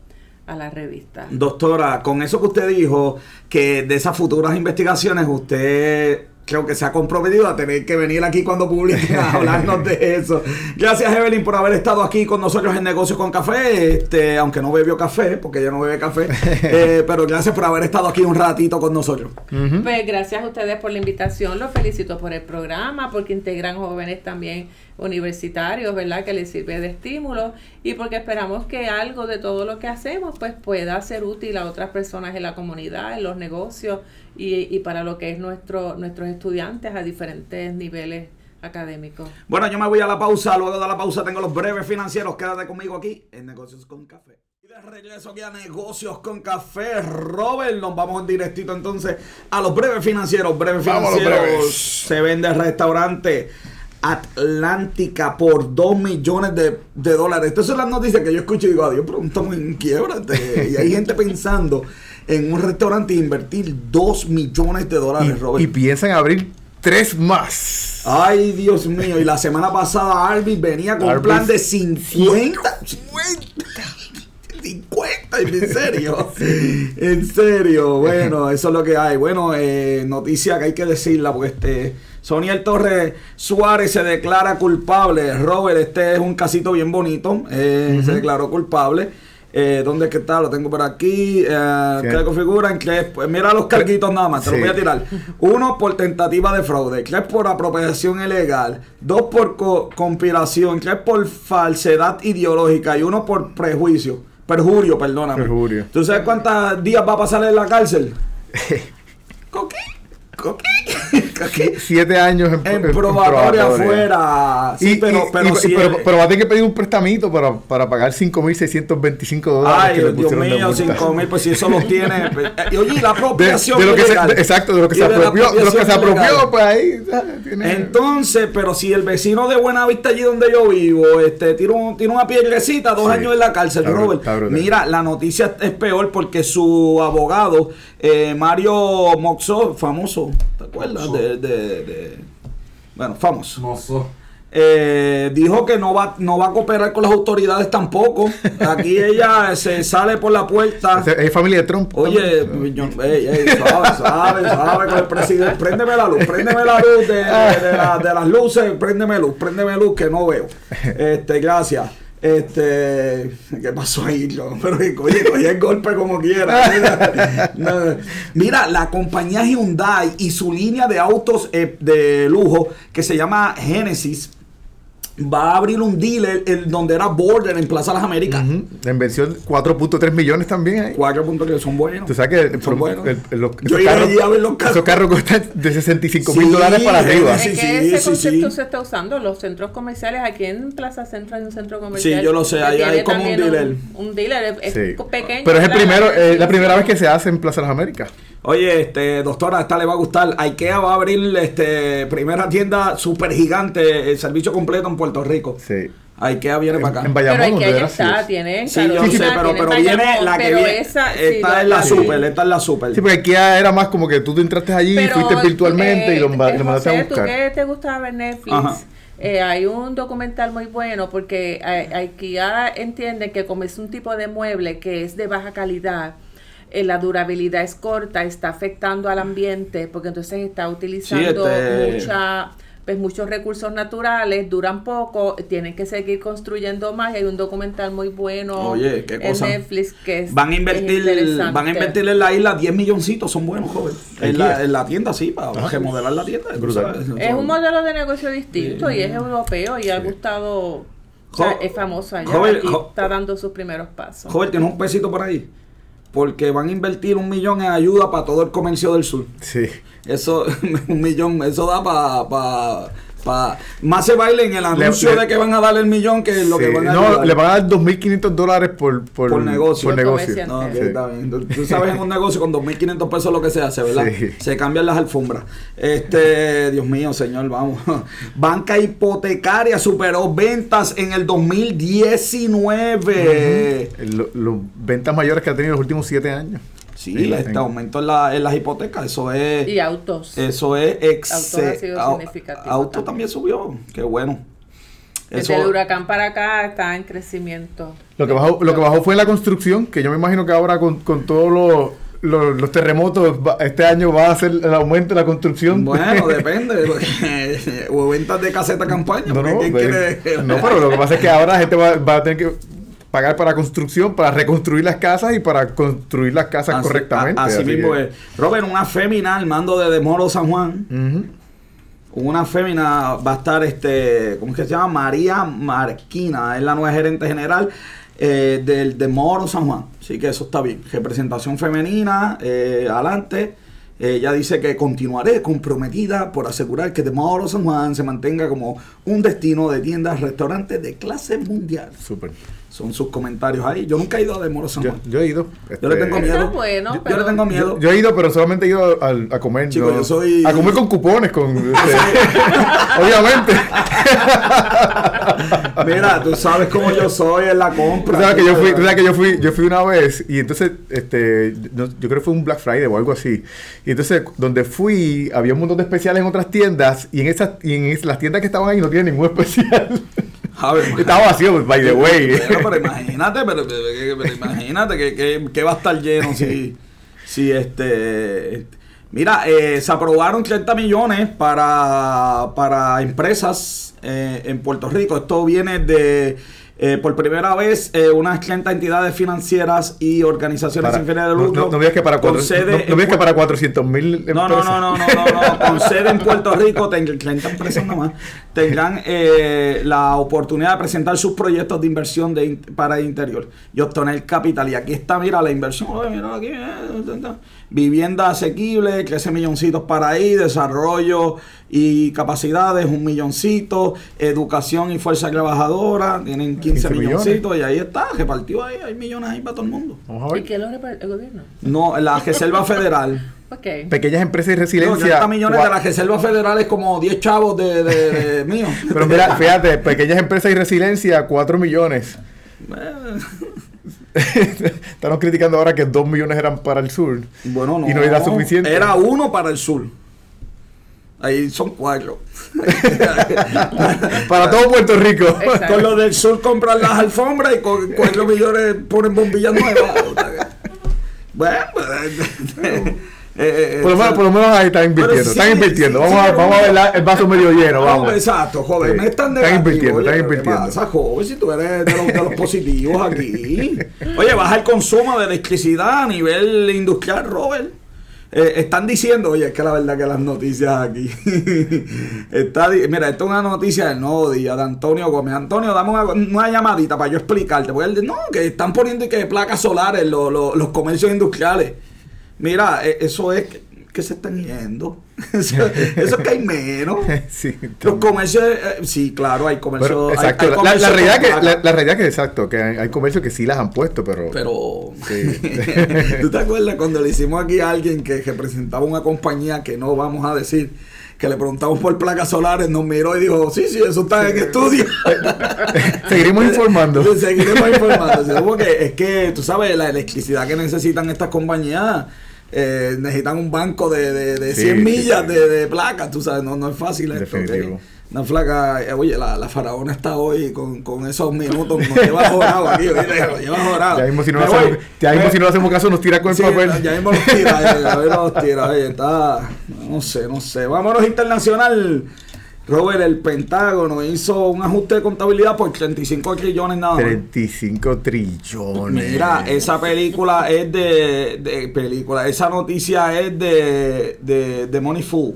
a la revista. Doctora, con eso que usted dijo, que de esas futuras investigaciones usted creo que se ha comprometido a tener que venir aquí cuando publiquen [LAUGHS] a hablarnos de eso. Gracias Evelyn por haber estado aquí con nosotros en Negocios con Café, este, aunque no bebió café, porque ella no bebe café, [LAUGHS] eh, pero gracias por haber estado aquí un ratito con nosotros. Pues gracias a ustedes por la invitación, los felicito por el programa, porque integran jóvenes también universitarios, ¿verdad? Que les sirve de estímulo y porque esperamos que algo de todo lo que hacemos pues pueda ser útil a otras personas en la comunidad, en los negocios y, y para lo que es nuestro, nuestros estudiantes a diferentes niveles académicos. Bueno, yo me voy a la pausa, luego de la pausa tengo los breves financieros, quédate conmigo aquí en Negocios con Café. Y de regreso aquí a Negocios con Café, Robert, nos vamos en directito entonces a los breves financieros. Breves Vamos a los financieros, breves. se vende el restaurante Atlántica por 2 millones de, de dólares. Estas son las noticias que yo escucho y digo, adiós, pero estamos en quiebra. este, Y hay gente pensando en un restaurante e invertir 2 millones de dólares, Y, Robert. y piensan abrir tres más. Ay, Dios mío. Y la semana pasada Arby venía con un Arby's plan de 50. 50. 50, en serio. En serio. Bueno, eso es lo que hay. Bueno, eh, noticia que hay que decirla porque este Soniel Torres Suárez se declara culpable. Robert, este es un casito bien bonito. eh, Se declaró culpable. Eh, ¿Dónde es que está? Lo tengo por aquí. Eh. ¿Qué configuran? Pues, mira los carguitos nada más, te los voy a tirar. Uno por tentativa de fraude, tres por apropiación ilegal, dos por co- conspiración, tres por falsedad ideológica y uno por prejuicio. Perjurio, perdóname. Perjurio. ¿Tú sabes cuántos días va a pasar en la cárcel? [LAUGHS] ¿Coquí? ¿Coquí? Siete años en, En en probatoria afuera. Sí, Y- pero, y- pero, y- pero, pero va a tener que pedir un prestamito para, para pagar 5.625 dólares Ay, que le Dios mío, multa. 5 mil, pues si eso los tiene. [LAUGHS] pues, eh, y oye, la apropiación de lo que se, ilegal. de- exacto, de lo que se apropió, de lo que se apropió, pues ahí ah, tiene- Entonces, pero si el vecino de Buenavista allí donde yo vivo, este, tiene, un- tiene una piedrecita, dos Sí. años en la cárcel, Está Robert. está. Mira, la noticia es peor porque su abogado, eh, Mario Moxo, famoso, ¿te acuerdas? De, de- de- bueno, famoso. Eh, dijo que no va, no va a cooperar con las autoridades tampoco. Aquí ella se sale por la puerta. Es, es familia de Trump. Oye, yo, ey, ey, suave, suave, suave con el presidente. Préndeme la luz, préndeme la luz de, de- de la- de las luces, préndeme luz, préndeme luz que no veo. Este, gracias. Este, ¿qué pasó ahí? Yo, pero oye, cogí el golpe como quiera. [LAUGHS] Mira, la compañía Hyundai y su línea de autos eh, de lujo que se llama Genesis va a abrir un dealer el, donde era Border en Plaza Las Américas. Ujú. La inversión 4.3 millones también ahí. Cuatro puntos que son buenos. Tú sabes que el- Son buenos. el- el- los, Yo esos carros- a ver los carros. Esos carros cuestan de 65 mil Sí, dólares para arriba. Sí, es que sí, ese sí, concepto sí. se está usando en los centros comerciales. Aquí en Plaza Centro hay un centro comercial. Sí, yo lo sé, ahí hay como un dealer. Un, dealer, es Sí. pequeño. Pero es el primero, eh, la primera vez que se hace en Plaza de las Américas. Oye, este, doctora, esta le va a gustar. IKEA va a abrir este primera tienda super gigante, el servicio completo en Puerto Rico. Sí. IKEA viene En- para acá. en Pero Bayamón, que donde ya está, tiene en sí, yo Carolina, sé, pero, pero viene Bayamón, la que pero viene. esa, sí, esta lo- es la sí. super, esta es la super. Sí, porque aquí era más como que tú te entraste allí, Pero, fuiste virtualmente y lo, eh, ma- lo mandaste a José, buscar. ¿tú qué te gusta ver Netflix? Ajá. Eh, hay un documental muy bueno porque eh, IKEA entiende que como es un tipo de mueble que es de baja calidad, eh, la durabilidad es corta, está afectando al ambiente porque entonces está utilizando este- mucha pues muchos recursos naturales, duran poco, tienen que seguir construyendo más y hay un documental muy bueno Oye, qué cosa. en Netflix que es Van a es invertir, van a invertir en la isla 10 milloncitos, son buenos, joven. En la, en la tienda, sí, para remodelar la tienda. tú Brutal. Es un modelo de negocio distinto Sí. y es europeo y ha gustado, o sea, Jo- es famoso allá joven, y jo- está dando sus primeros pasos. Joven, tienes un pesito por ahí. Porque van a invertir un millón en ayuda para todo el comercio del sur. Sí. Eso, [LAUGHS] un millón, eso da para Pa- más se baile en el anuncio le- de que van a darle el millón que lo que van a no, ayudar. le van a dar 2.500 dólares por, por, Por negocio. por negocio. No, que Sí. está bien. Tú- sabes, en un negocio con 2.500 pesos lo que se hace, ¿verdad? Sí. Se cambian las alfombras. Este, Dios mío, señor, vamos. [LAUGHS] Banca hipotecaria superó ventas en el 2019. Los ventas mayores que ha tenido en los últimos 7 años. Sí, Sí, este en- aumento en, la- en las hipotecas, eso es... Y autos. Eso es Autos ha sido significativo Auto también. también subió. Qué bueno. Desde el huracán para acá está en crecimiento. Lo que bajó, lo que bajó fue la construcción, que yo me imagino que ahora con, con todos los, los, los terremotos, este año va a ser el aumento de la construcción. Bueno, [LAUGHS] depende. [LAUGHS] o ventas de caseta campaña. No, no, ¿quién quiere- no, pero lo que pasa es que ahora la gente va, va a tener que pagar para construcción, para reconstruir las casas y para construir las casas Así- correctamente. a- Así, así mismo que- es. Robert, una fémina al mando de Demoro San Juan. Una fémina va a estar, este, ¿cómo es que se llama? María Marquina, es la nueva gerente general eh, del de Moro San Juan. Así que eso está bien. Representación femenina, eh, adelante. Ella dice que continuaré comprometida por asegurar que de Moro San Juan se mantenga como un destino de tiendas, restaurantes de clase mundial. Súper. Son sus comentarios ahí. Yo nunca he ido a de Moro San Yo, Juan. yo he ido. Yo le este, tengo Está miedo. bueno, yo, le tengo miedo. Yo, yo he ido, pero solamente he ido al- a, comer. Chico, yo soy- A comer con cupones, con. [LAUGHS] este, [LAUGHS] obviamente. [LAUGHS] Mira, tú sabes cómo yo soy en la Tú compra. sabes que yo fui, tú sabes que yo fui, yo fui una vez y entonces, este, yo creo que fue un Black Friday o algo así. Y entonces, donde fui, había un montón de especiales en otras tiendas y en esas, y en las tiendas que estaban ahí no tienen ningún especial. [LAUGHS] Estaba vacío, by the way. Pero imagínate, pero imagínate que, que- que va a estar lleno si, [LAUGHS] si este... Mira, eh, se aprobaron 30 millones para, para empresas eh, en Puerto Rico. Esto viene de, eh, por primera vez, eh, unas 30 entidades financieras y organizaciones Para- sin fines de no, lucro. no, no veas que para, cuatro, sede no, no en veas que Pu- para 400 mil no, no, no, no, no, no, no, con sede en Puerto Rico, tendrán 30 empresas nada más, tendrán eh, la oportunidad de presentar sus proyectos de inversión de, para el interior y obtener capital. Y aquí está, mira, la inversión, oye, mira aquí, eh. Vivienda asequible, 13 milloncitos para ahí, desarrollo y capacidades, un milloncito, educación y fuerza trabajadora, tienen 15, 15 millones. milloncitos y ahí está, repartido ahí, hay millones ahí para todo el mundo. Vamos a ¿Y qué lo reparte el gobierno? No, la Reserva Federal. [LAUGHS] Ok. Pequeñas empresas y No, resiliencia. 30 millones de la Reserva Federal es como 10 chavos de, de, de [LAUGHS] mío. Pero mira, fíjate, pequeñas empresas y resiliencia, 4 millones. [LAUGHS] Estamos criticando ahora que 2 millones eran para el sur. Bueno, no. Y no era suficiente. Era uno para el sur. Ahí son cuatro. [LAUGHS] Para todo Puerto Rico. Exacto. con los del sur compran las alfombras y con cuatro millones ponen bombillas nuevas. [LAUGHS] bueno, pues, eh, eh, Por lo, menos, por lo menos ahí están invirtiendo. Sí, están invirtiendo. sí, vamos, sí, a, vamos a ver la- el vaso medio lleno. Vamos, exacto, joven. No es tan Están negativo. invirtiendo, Oye, están ¿qué invirtiendo. pasa, joven? Si tú eres de los, de los positivos aquí. Oye, baja el consumo de electricidad a nivel industrial, Robert. Eh, están diciendo, oye, es que la verdad que las noticias aquí. [LAUGHS] está, mira, esto es una noticia del nuevo día de Antonio Gómez. Antonio, dame una, una llamadita para yo explicarte. Porque él dice, no, que están poniendo y que placas solares los, los, los comercios industriales. Mira, eh, eso es que, que se están yendo. [LAUGHS] eso, eso es que hay menos. [LAUGHS] Sí, Los comercios, eh, sí, claro, hay comercios. Hay- exacto. hay la- la, realidad que, la, la realidad que exacto, que hay, hay comercios que sí las han puesto, pero. Pero, Sí. [LAUGHS] ¿tú te acuerdas cuando le hicimos aquí a alguien que representaba una compañía que no vamos a decir, que le preguntamos por placas solares, nos miró y dijo, sí, sí, eso está en estudio. Seguiremos informando. Seguiremos informando. Porque es que, tú sabes, la electricidad que necesitan estas compañías, eh, necesitan un banco de, de, de Sí, 100 sí, millas sí. de, de placas, tú sabes, no, no es fácil esto. Definitivo. ¿ok? Una flaca, eh, oye, la, la faraona está hoy con, con esos minutos, nos lleva jorado aquí, nos lleva jorado. Ya mismo si no, hacemos, voy. ya mismo Me- si no le hacemos caso nos tira con el papel. Ya mismo los tira, ya, ya mismo los tira, oye, está, no sé, no sé. Vámonos internacional. Robert, el Pentágono hizo un ajuste de contabilidad por 35 trillones nada más. 35 trillones. Mira, esa película es de, de película, esa noticia es de, de, de Money Fool.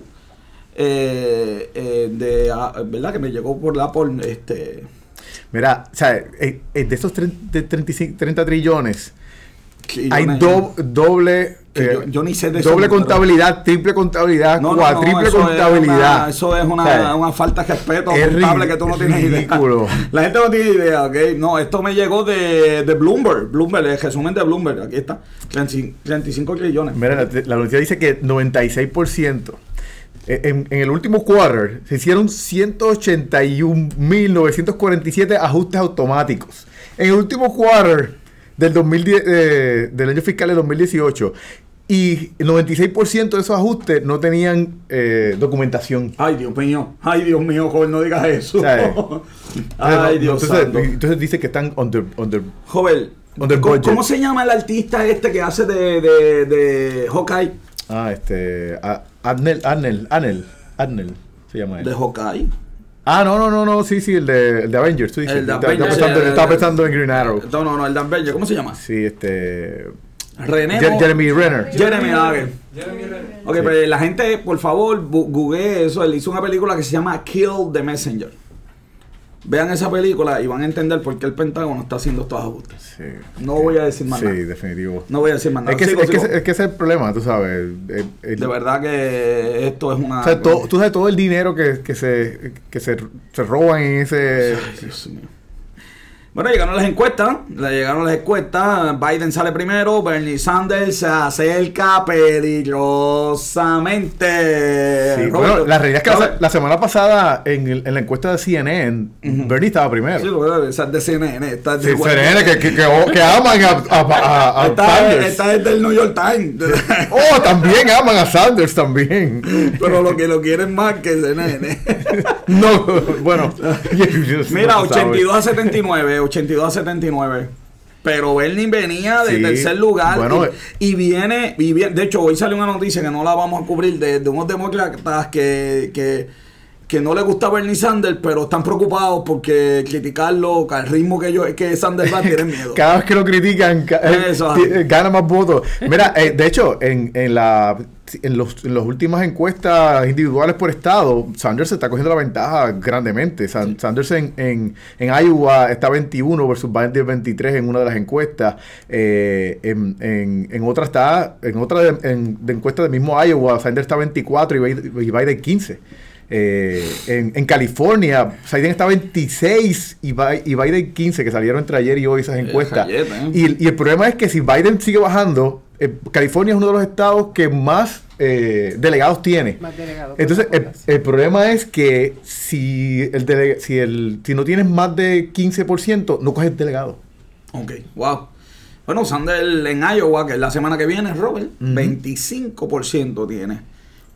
Eh, eh, de, ah, ¿verdad? Que me llegó por la por este. Mira, o sea, eh, eh, de esos 30, de 35 30 trillones, hay do- doble eh, yo- yo ni sé de eso, doble pero- contabilidad, triple contabilidad, No, no, no, cuatriple contabilidad. Es una, eso es una, una falta de respeto Es contable que tú no tienes ridículo. idea. [LAUGHS] La gente no tiene idea, ¿ok? No, esto me llegó de, de Bloomberg. Bloomberg, el resumen de Bloomberg. Aquí está. 35, 35 trillones. Mira, la, la noticia dice que 96%. eh, En, en el último quarter se hicieron 181.947 ajustes automáticos. En el último quarter del, 2010, eh, del año fiscal de 2018. Y el 96% de esos ajustes no tenían eh, documentación. Ay, Dios mío. Ay, Dios mío, joven, no digas eso. [LAUGHS] Ay, Dios entonces, santo. entonces dice que están under, under Joven, Under ¿cómo, se llama el artista este que hace de, de, de Hawkeye? Ah, este. a- Adnel, Adnel, Adnel, Adnel se llama él. De Hawkeye. Ah, no, no, no, no, sí, sí, el de, el de Avengers, tú dices. El de Avengers, estaba pensando, estaba pensando en Green Arrow. No, no, no, el de Avenger. ¿Cómo se llama? Sí, este. René. Jer- Mo- Jeremy Renner. Jeremy Agger. Ok, Sí. pero la gente, por favor, google eso. Él hizo una película que se llama Kill the Messenger. Vean esa película y van a entender por qué el Pentágono está haciendo estos ajustes. Sí. No voy a decir más Sí, nada. definitivo. No voy a decir más nada. Es que, Sigo, es, que, sigo. es que ese es el problema, tú sabes. eh, el- De verdad que esto es una. o sea, tú sabes todo el dinero que, que se, que se, se roban en ese. Ay, Dios mío. Bueno, llegaron las encuestas. Le llegaron las encuestas. Biden sale primero. Bernie Sanders se acerca peligrosamente. Sí, bueno, la realidad es que la, semana pasada en, el- en la encuesta de CNN, Bernie estaba primero. Sí, Roberto, esa es de CNN. Esta es Sí, de- CNN que, que, que, que aman a, a, a- a Esta, Sanders. esta es del New York Times. [LAUGHS] Oh, también aman a Sanders también. Pero lo que lo quieren más que CNN. [LAUGHS] No, bueno. [LAUGHS] Mira, no se sabe. 82 a 79, 82 a 79. Pero Bernie venía de Sí, tercer lugar bueno, y, y viene, y viene- de hecho hoy sale una noticia que no la vamos a cubrir de, de unos demócratas que, que, que no les gusta Bernie Sanders, pero están preocupados porque criticarlo al ritmo que yo que Sanders va [LAUGHS] tienen miedo. Cada vez que lo critican, eh, Eso, eh, gana más votos. Mira, eh, de hecho, en, en, la, en, los, en las últimas encuestas individuales por estado, Sanders se está cogiendo la ventaja grandemente. San- Sanders en, en, en Iowa está 21 versus Biden 23 en una de las encuestas. Eh, en, en, en otra está, en otra de, de encuesta del mismo Iowa, Sanders está 24 y Biden, y Biden 15. Eh, en, en California, Biden está 26 y, Bi- y Biden 15, que salieron entre ayer y hoy esas encuestas. Y, y el problema es que si Biden sigue bajando, eh, California es uno de los estados que más eh, delegados tiene. Más delegados por Entonces, el, problema es que si el, dele- si el si no tienes más de 15%, no coges delegado. Ok, wow. Bueno, Sanders en Iowa, que es la semana que viene, Robert, Ujú. 25% tiene.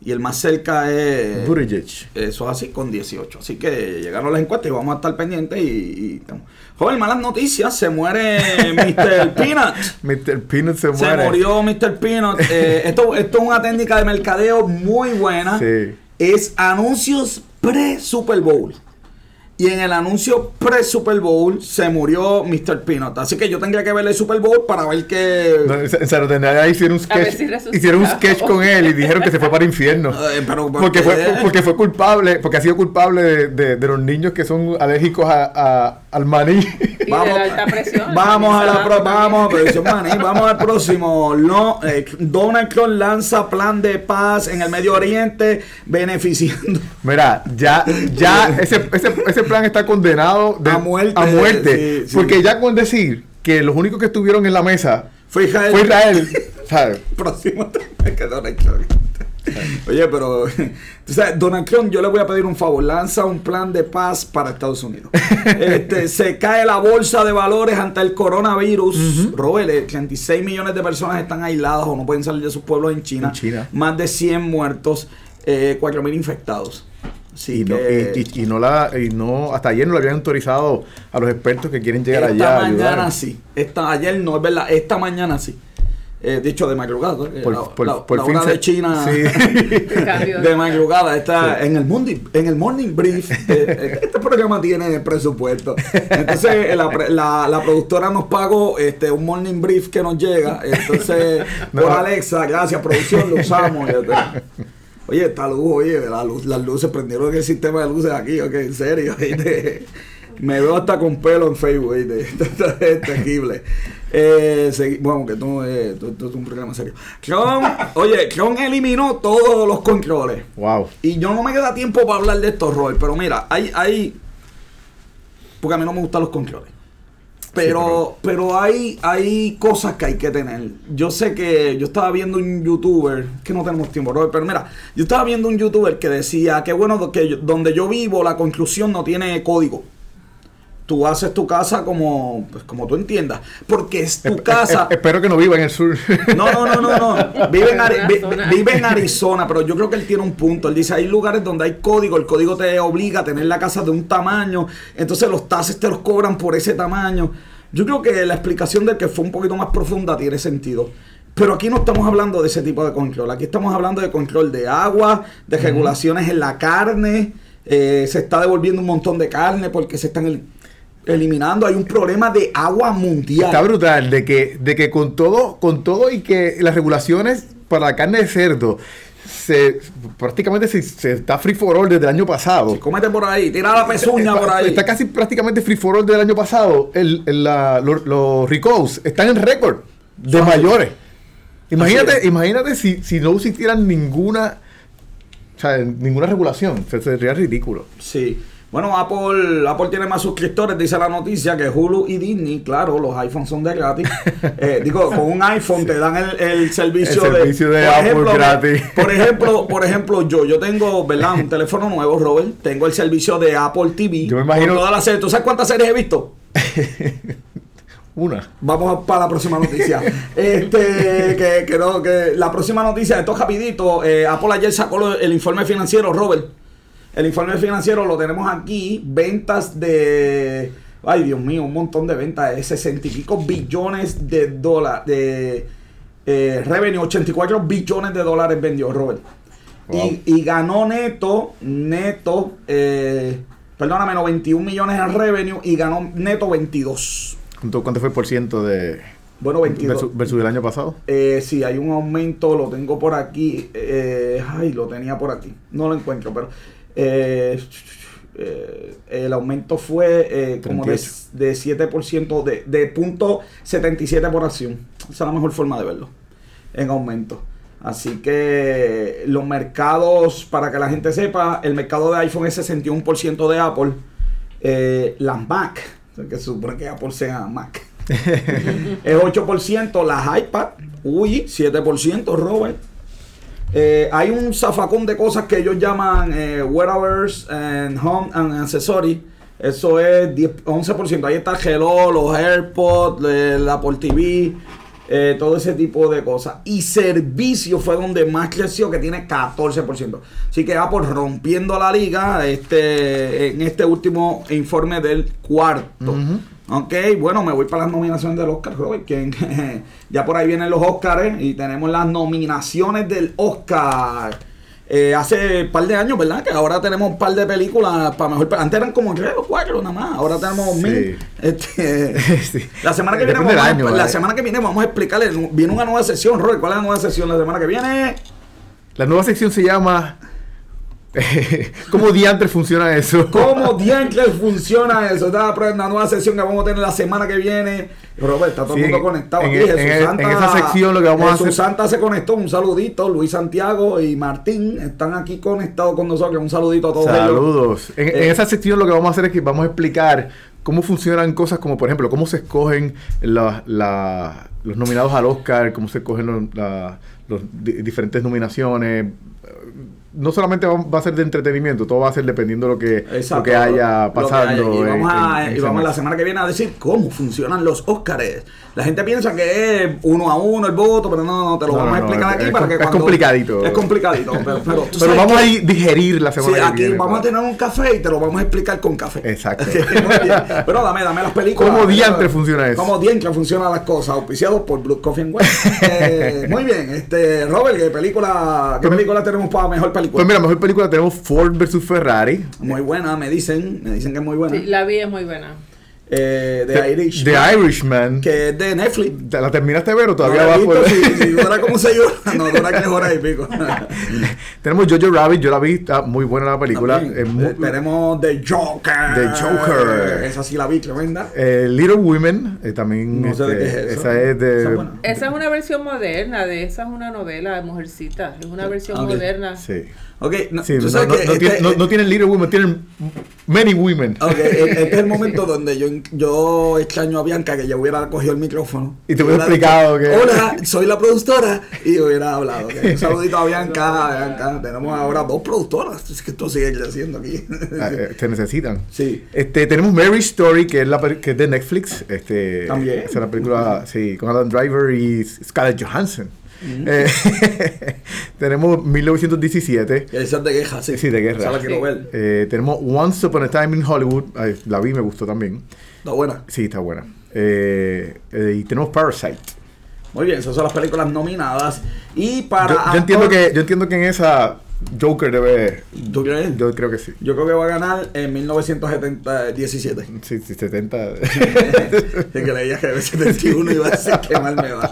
Y el más cerca es... Buttigieg. Eso es así, con 18. Así que llegaron las encuestas y vamos a estar pendientes. Y, y Joven, malas noticias. Se muere Mr. [LAUGHS] Peanut. Mr. Peanut se Se muere. murió Mr. Peanut. Eh, esto, esto es una técnica de mercadeo muy buena. Sí. Es anuncios pre-Super Bowl. Y en el anuncio pre-Super Bowl se murió Mr. Peanut. Así que yo tendría que ver el Super Bowl para ver que... No, en Saturday Night Live hicieron un A ver sketch, si hicieron un sketch con él y dijeron que se fue para el infierno. [LAUGHS] Eh, pero, ¿por Porque fue, porque fue culpable, porque ha sido culpable de, de- de los niños que son alérgicos a, a- al maní. [LAUGHS] Y de la alta presión. Vamos a la pro- vamos a maní, vamos al próximo. No, eh, Donald Trump lanza plan de paz en el Medio Oriente beneficiando Mira, ya, ya ese, ese, ese plan está condenado de- A muerte, a muerte, sí, sí. porque ya con decir que los únicos que estuvieron en la mesa fue Israel. fue Israel, [LAUGHS] ¿sabes? próximo tema que Donald Trump. [LAUGHS] Oye, pero tú sabes, Donald Trump, yo le voy a pedir un favor, lanza un plan de paz para Estados Unidos. [LAUGHS] Este, se cae la bolsa de valores ante el coronavirus. Robert, eh, 36 millones de personas están aisladas o no pueden salir de sus pueblos en China. En China. Más de 100 muertos, eh, 4 mil infectados. Así Y no, que y, y- y no la, y no, hasta ayer no le habían autorizado a los expertos que quieren llegar esta allá a mañana ayudar. sí. Esta, ayer no, es verdad. Esta mañana sí. Eh, dicho de madrugada. eh, Por- la, por- la- por la fin hora se- de China. Sí. [LAUGHS] De madrugada está en el morning en el morning brief eh, este programa tiene presupuesto entonces la, pre- la- la productora nos pagó este un morning brief que nos llega entonces [LAUGHS] No. por Alexa gracias producción lo usamos este. oye esta luz oye la luz, las luces prendieron el sistema de luces aquí ok en serio [LAUGHS] este. Me veo hasta con pelo en Facebook. [LAUGHS] Esto es terrible. Eh, bueno, que esto, eh, esto- esto es un programa serio. Chrome, oye, Chrome eliminó todos los controles. Wow. Y yo no me queda tiempo para hablar de estos roles, pero mira, hay, hay. Porque a mí no me gustan los controles. Pero, pero hay, hay cosas que hay que tener. Yo sé que yo estaba viendo un youtuber, que no tenemos tiempo, Robert, pero mira, yo estaba viendo un youtuber que decía que bueno, que yo- donde yo vivo la construcción no tiene código. Tú haces tu casa como, pues, como tú entiendas. Porque es tu casa. Espero que no viva en el sur. No, no, no, no, no. Vive en, Ari- vive en Arizona, pero yo creo que él tiene un punto. Él dice, hay lugares donde hay código, el código te obliga a tener la casa de un tamaño, entonces los taxes te los cobran por ese tamaño. Yo creo que la explicación del que fue un poquito más profunda tiene sentido. Pero aquí no estamos hablando de ese tipo de control. Aquí estamos hablando de control de agua, de regulaciones en la carne. eh, se está devolviendo un montón de carne porque se están el- eliminando. Hay un problema de agua mundial. Está brutal de que, de que con todo, con todo y que las regulaciones para la carne de cerdo se prácticamente se, se está free for all desde el año pasado. Sí, cómete por ahí, tira la pezuña por ahí. Está casi prácticamente free for all del año pasado. El, el- la- los, los recalls están en récord de así. mayores. Imagínate, imagínate si, si no existieran ninguna, o sea, ninguna regulación. Se- Sería ridículo. Sí. Bueno, Apple, Apple tiene más suscriptores, dice la noticia, que Hulu y Disney. Claro, los iPhones son de gratis. [LAUGHS] Eh, digo, con un iPhone te dan el, el servicio, El servicio de por Apple gratis. Por ejemplo, [LAUGHS] por ejemplo, yo, yo tengo, ¿verdad? Un teléfono nuevo, Robert. Tengo el servicio de Apple TV. Yo me imagino- todas las series. ¿Tú sabes cuántas series he visto? [LAUGHS] Una. Vamos para la próxima noticia. este, que, que no, que la próxima noticia, esto es rapidito. eh, Apple ayer sacó el informe financiero, Robert. El informe financiero lo tenemos aquí. Ventas de. Ay, Dios mío, un montón de ventas. De 60 y pico billones de dólares. De eh, revenue, 84 billones de dólares vendió Robert. Wow. Y, y ganó neto, neto, eh, perdóname, 91 millones en revenue y ganó neto 22. ¿Cuánto, cuánto fue el por ciento de Bueno, 22. versus, versus el año pasado? Eh, sí, hay un aumento, lo tengo por aquí. eh, ay, lo tenía por aquí. No lo encuentro, pero eh, eh, el aumento fue eh, como de, 38. de 7%, de, de punto 77 por acción. Esa es la mejor forma de verlo, en aumento. Así que los mercados, para que la gente sepa, el mercado de iPhone es 61% de Apple. Eh, las Mac, que se supone que Apple sea Mac. [LAUGHS] es 8%, las iPad, uy, 7%, Robert. Eh, hay un zafacón de cosas que ellos llaman eh, wearables and home and accessories. Eso es 10, 11%. Ahí está el Hello, los AirPods, el Apple TV, eh, todo ese tipo de cosas. Y servicio fue donde más creció, que tiene 14%. Así que Apple rompiendo la liga este, en este último informe del cuarto. Ok, bueno, me voy para las nominaciones del Oscar, Robert. Que [LAUGHS] ya por ahí vienen los Oscars y tenemos las nominaciones del Oscar. Eh, hace un par de años, ¿verdad? Que ahora tenemos un par de películas para mejor. Antes eran como tres o cuatro nada más. Ahora tenemos Sí. mil. Este, [LAUGHS] Sí. La semana que viene vamos, año, la ¿vale? semana que viene vamos a explicarle. Viene una nueva sesión, Robert. ¿Cuál es la nueva sesión la semana que viene? La nueva sección se llama [LAUGHS] ¿Cómo diantre funciona eso? ¿Cómo diantres funciona eso? Esta es la nueva sesión que vamos a tener la semana que viene. Robert, está todo el mundo conectado en aquí. e- Jesús en e- Santa, en esa sección lo que vamos a Jesús hacer- Santa se conectó. Un saludito. Luis Santiago y Martín están aquí conectados con nosotros. Un saludito a todos ellos. Saludos. En, en Eh, esa sección lo que vamos a hacer es que vamos a explicar cómo funcionan cosas como, por ejemplo, cómo se escogen la- la- los nominados al Oscar, cómo se escogen los, la- los di- diferentes nominaciones. No solamente va, a ser de entretenimiento, todo va a ser dependiendo de lo que, lo que haya lo que pasando. haya. Y en- vamos, a, en- en y vamos la semana que viene a decir cómo funcionan los Óscares. La gente piensa que es uno a uno el voto, pero no, no, te lo No, vamos a explicar es- aquí es para que es cuando- complicadito. Es complicadito, pero, pero, tú [LAUGHS] Pero sabes vamos que- a di- digerir la semana Sí, que aquí viene. vamos a tener un café y te lo vamos a explicar con café. Exacto. [LAUGHS] Muy bien. Pero dame, dame las películas. ¿Cómo diantre funciona eso? ¿Cómo diantre funcionan las cosas? Auspiciados por Blue Coffee and Wine. Eh, muy bien, este, Robert, ¿qué película, qué Pues- película tenemos para mejor película? Pues mira, mejor película tenemos Ford versus Ferrari. muy buena, me dicen, me dicen que es muy buena. Sí, la vi es muy buena. Eh, de Irish. The Irishman. Que es de Netflix. ¿La terminaste de ver o todavía No vas he por visto, si, si dura como se llora. [LAUGHS] No, dura que hora y pico. [LAUGHS] Tenemos Jojo Rabbit, yo la vi, está muy buena la película. Muy- Eh, tenemos The Joker. The Joker. Esa sí la vi, tremenda. eh, Little Women, eh, también. No sé de este, qué es eso. Esa es de. Esa es buena. Esa es una versión moderna de esa es una novela de Mujercita. Es una versión moderna. Sí. Ok, no, Sí, no, no- este- no tienen Little Women, tienen Many Women. Ok, este es el momento donde yo, yo extraño a Bianca que ya hubiera cogido el micrófono. Y te hubiera explicado que- Hola, soy la productora. Y hubiera hablado. Un saludito a Bianca, [LAUGHS] Bianca. Tenemos ahora dos productoras. Es que esto sigue creciendo aquí. Ah, eh, te necesitan. Sí. Este, tenemos Mary Story, que es, la, que es de Netflix. Este, También. Es una película, sí, con Adam Driver y Scarlett Johansson. Eh, [LAUGHS] tenemos 1917. Esa es de guerra, sí. Sí, de guerra. Esa la quiero Sí. ver. Eh, tenemos Once Upon a Time in Hollywood. Ay, la vi, me gustó también. Está buena. Sí, está buena. Eh, eh, y tenemos Parasite. Muy bien, esas son las películas nominadas. Y para. Yo, yo entiendo que, yo entiendo que en esa Joker debe. ¿Tú crees? Yo creo que sí. Yo creo que va a ganar en 1917. [LAUGHS] Sí, sí, 70. [LAUGHS] Es que leía que era 71 y iba a decir que mal me va.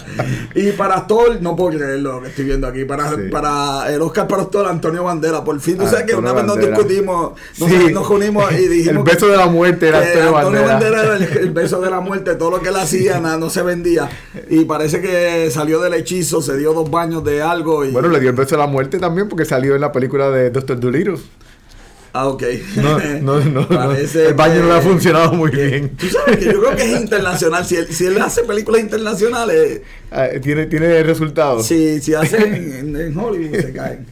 Y para actor, no puedo creer lo que estoy viendo aquí. Para, Sí. para el Oscar para actor, Antonio Bandera. Por fin, tú sabes que Antonio una vez nos discutimos, nos, Sí. nos unimos y [LAUGHS] dijimos. El beso de la muerte era Antonio Antonio Bandera. Bandera era el, el beso de la muerte, todo lo que él hacía, nada, no se vendía. Y parece que salió del hechizo, se dio dos baños de algo. Y, Bueno, le dio el beso de la muerte también porque salió en la película de Doctor Dolittle. Ah, ok. No, no, no, no. Parece El baño no le ha funcionado muy que- bien. Tú sabes que yo creo que es internacional. Si él, si él hace películas internacionales, Ah, tiene, tiene resultados. si, si hacen en, en Hollywood, se caen.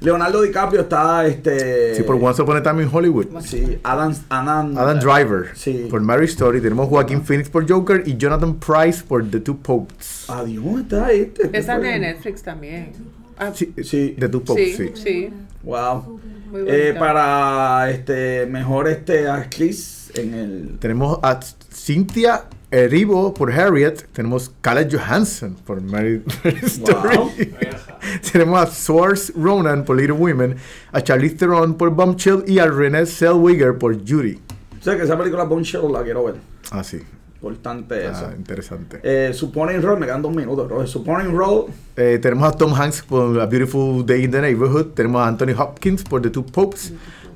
Leonardo DiCaprio está este. Sí, por Once Upon a Time in Hollywood. Sí, Adam, Adam, Adam Driver Sí. por Mary Story. Tenemos Joaquín Phoenix por Joker y Jonathan Price por The Two Popes. Adiós, está este. Esa es de Netflix también. Ah, Sí, Sí. Two Popes, sí. sí, sí. Wow. Muy Eh, para este mejor este actriz en el. Tenemos a Cynthia Erivo por Harriet. Tenemos Scarlett Johansson por Mary, [LAUGHS] Mary Story. Wow. [LAUGHS] Tenemos a Saoirse Ronan por Little Women. A Charlize Theron por Bombshell. Y a Renée Zellweger por Judy. O sea que esa película Bombshell la quiero ver. Ah, sí. Importante eso. Ah, interesante. Eh, Supporting Role, me quedan dos minutos, bro. Supporting Role, Eh, tenemos a Tom Hanks por A Beautiful Day in the Neighborhood. Tenemos a Anthony Hopkins por The Two Popes.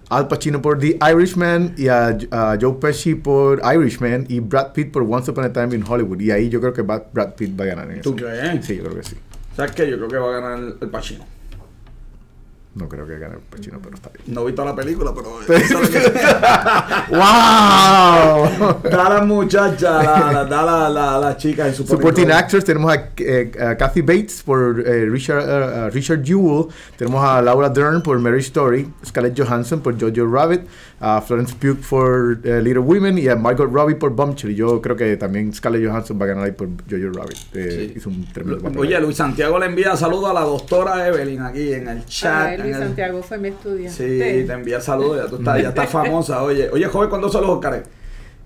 Al Pacino por The Irishman. Y a, a Joe Pesci por Irishman. Y Brad Pitt por Once Upon a Time in Hollywood. Y ahí yo creo que Brad Brad Pitt va a ganar en ¿tú eso. crees? Sí, yo creo que sí. ¿Sabes qué? Yo creo que va a ganar el Pacino. No creo que gane el Pacino, pero está bien. No he visto la película, pero. [LAUGHS] ¡Wow! [LAUGHS] da la muchacha, la, da la, la, la chica en Supporting, Supporting actors tenemos a, eh, a Kathy Bates por eh, Richard, eh, Richard Jewell, tenemos a Laura Dern por Mary Story, Scarlett Johansson por Jojo Rabbit, a Florence Pugh por eh, Little Women y a Margot Robbie por Bombshell. Y Yo creo que también Scarlett Johansson va a ganar ahí por Jojo Rabbit. Eh, Sí. Hizo un tremendo papel. Oye, Luis Santiago le envía saludos a la doctora Evelyn aquí en el chat. Ay, Luis el- Santiago fue mi estudiante. Sí, te envía saludos, ya tú estás, ya estás [LAUGHS] famosa. Oye, oye, joven, ¿cuándo son los Oscars?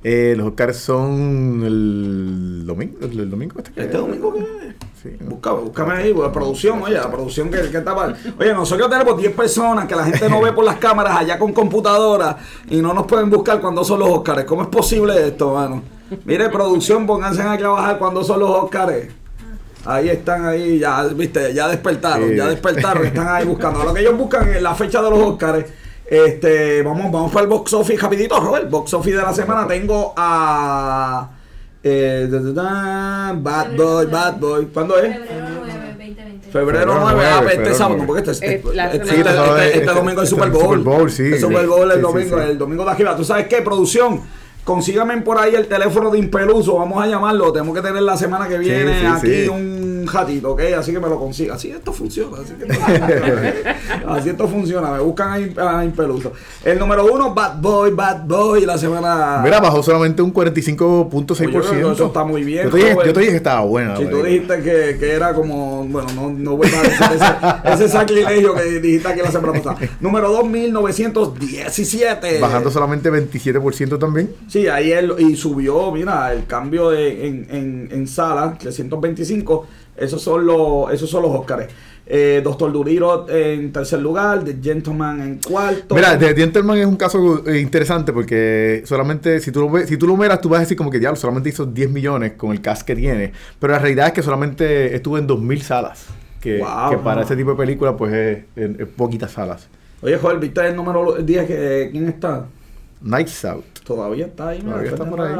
Eh, los Oscars son el domingo. ¿El, el domingo este que ¿Este domingo qué? Sí. Ahí, pues, producción, oye, la producción que, que está mal. Oye, nosotros tenemos 10 personas que la gente no ve por las cámaras allá con computadora y no nos pueden buscar cuando son los Oscars. ¿Cómo es posible esto, mano? Mire, producción, pónganse a trabajar cuando son los Oscars. Ahí están, ahí, ya, viste, ya despertaron, Sí. ya despertaron, están ahí buscando. Lo que ellos buscan es la fecha de los Oscars. Este, vamos, vamos para el box office rapidito, Robert. Box office de la semana tengo a eh, da, da, da, Bad Boy, Bad Boy. ¿Cuándo es? Febrero 9, 2020. Febrero Febrero 9, 9, ah, este sábado, 9. porque este, Eh, este, este, este- este- este- este domingo es este- Super Super Bowl. Bowl, sí. El Super Bowl el domingo, sí. el domingo de arriba. ¿Tú sabes qué? Producción. Consígame por ahí el teléfono de Impeluso, vamos a llamarlo. Tenemos que tener la semana que viene sí, aquí sí. un ratito, ¿ok? Así que me lo consiga. Así esto funciona. Así, que esto [LAUGHS] funciona. así esto funciona. Me buscan a, Im- a Impeluso. El número uno, Bad Boy, Bad Boy. La semana. Mira, bajó solamente un Oye, 45.6%. eso está muy bien, Yo te dije, joven. yo te dije que estaba buena. Si tú dijiste que, que era como, bueno, no, no voy a decir ese, ese sacrilegio que dijiste aquí la semana pasada. Número 2, 1917. Bajando solamente 27% también. Sí, Sí, ahí él, y subió, mira, el cambio de, en, en, en sala, 325, esos son los, esos son los Óscares. Eh, Doctor Duriro en tercer lugar, The Gentleman en cuarto. Mira, The Gentleman es un caso eh, interesante porque solamente, si tú, lo ves, si tú lo miras, tú vas a decir como que ya solamente hizo 10 millones con el cast que tiene. Pero la realidad es que solamente estuvo en 2.000 salas. Que, Wow, que para ese tipo de película, pues es, es- es poquitas salas. Oye, Joel, ¿viste el número 10? Que, ¿Quién está? Nights Out. Todavía está ahí, Todavía está por ahí.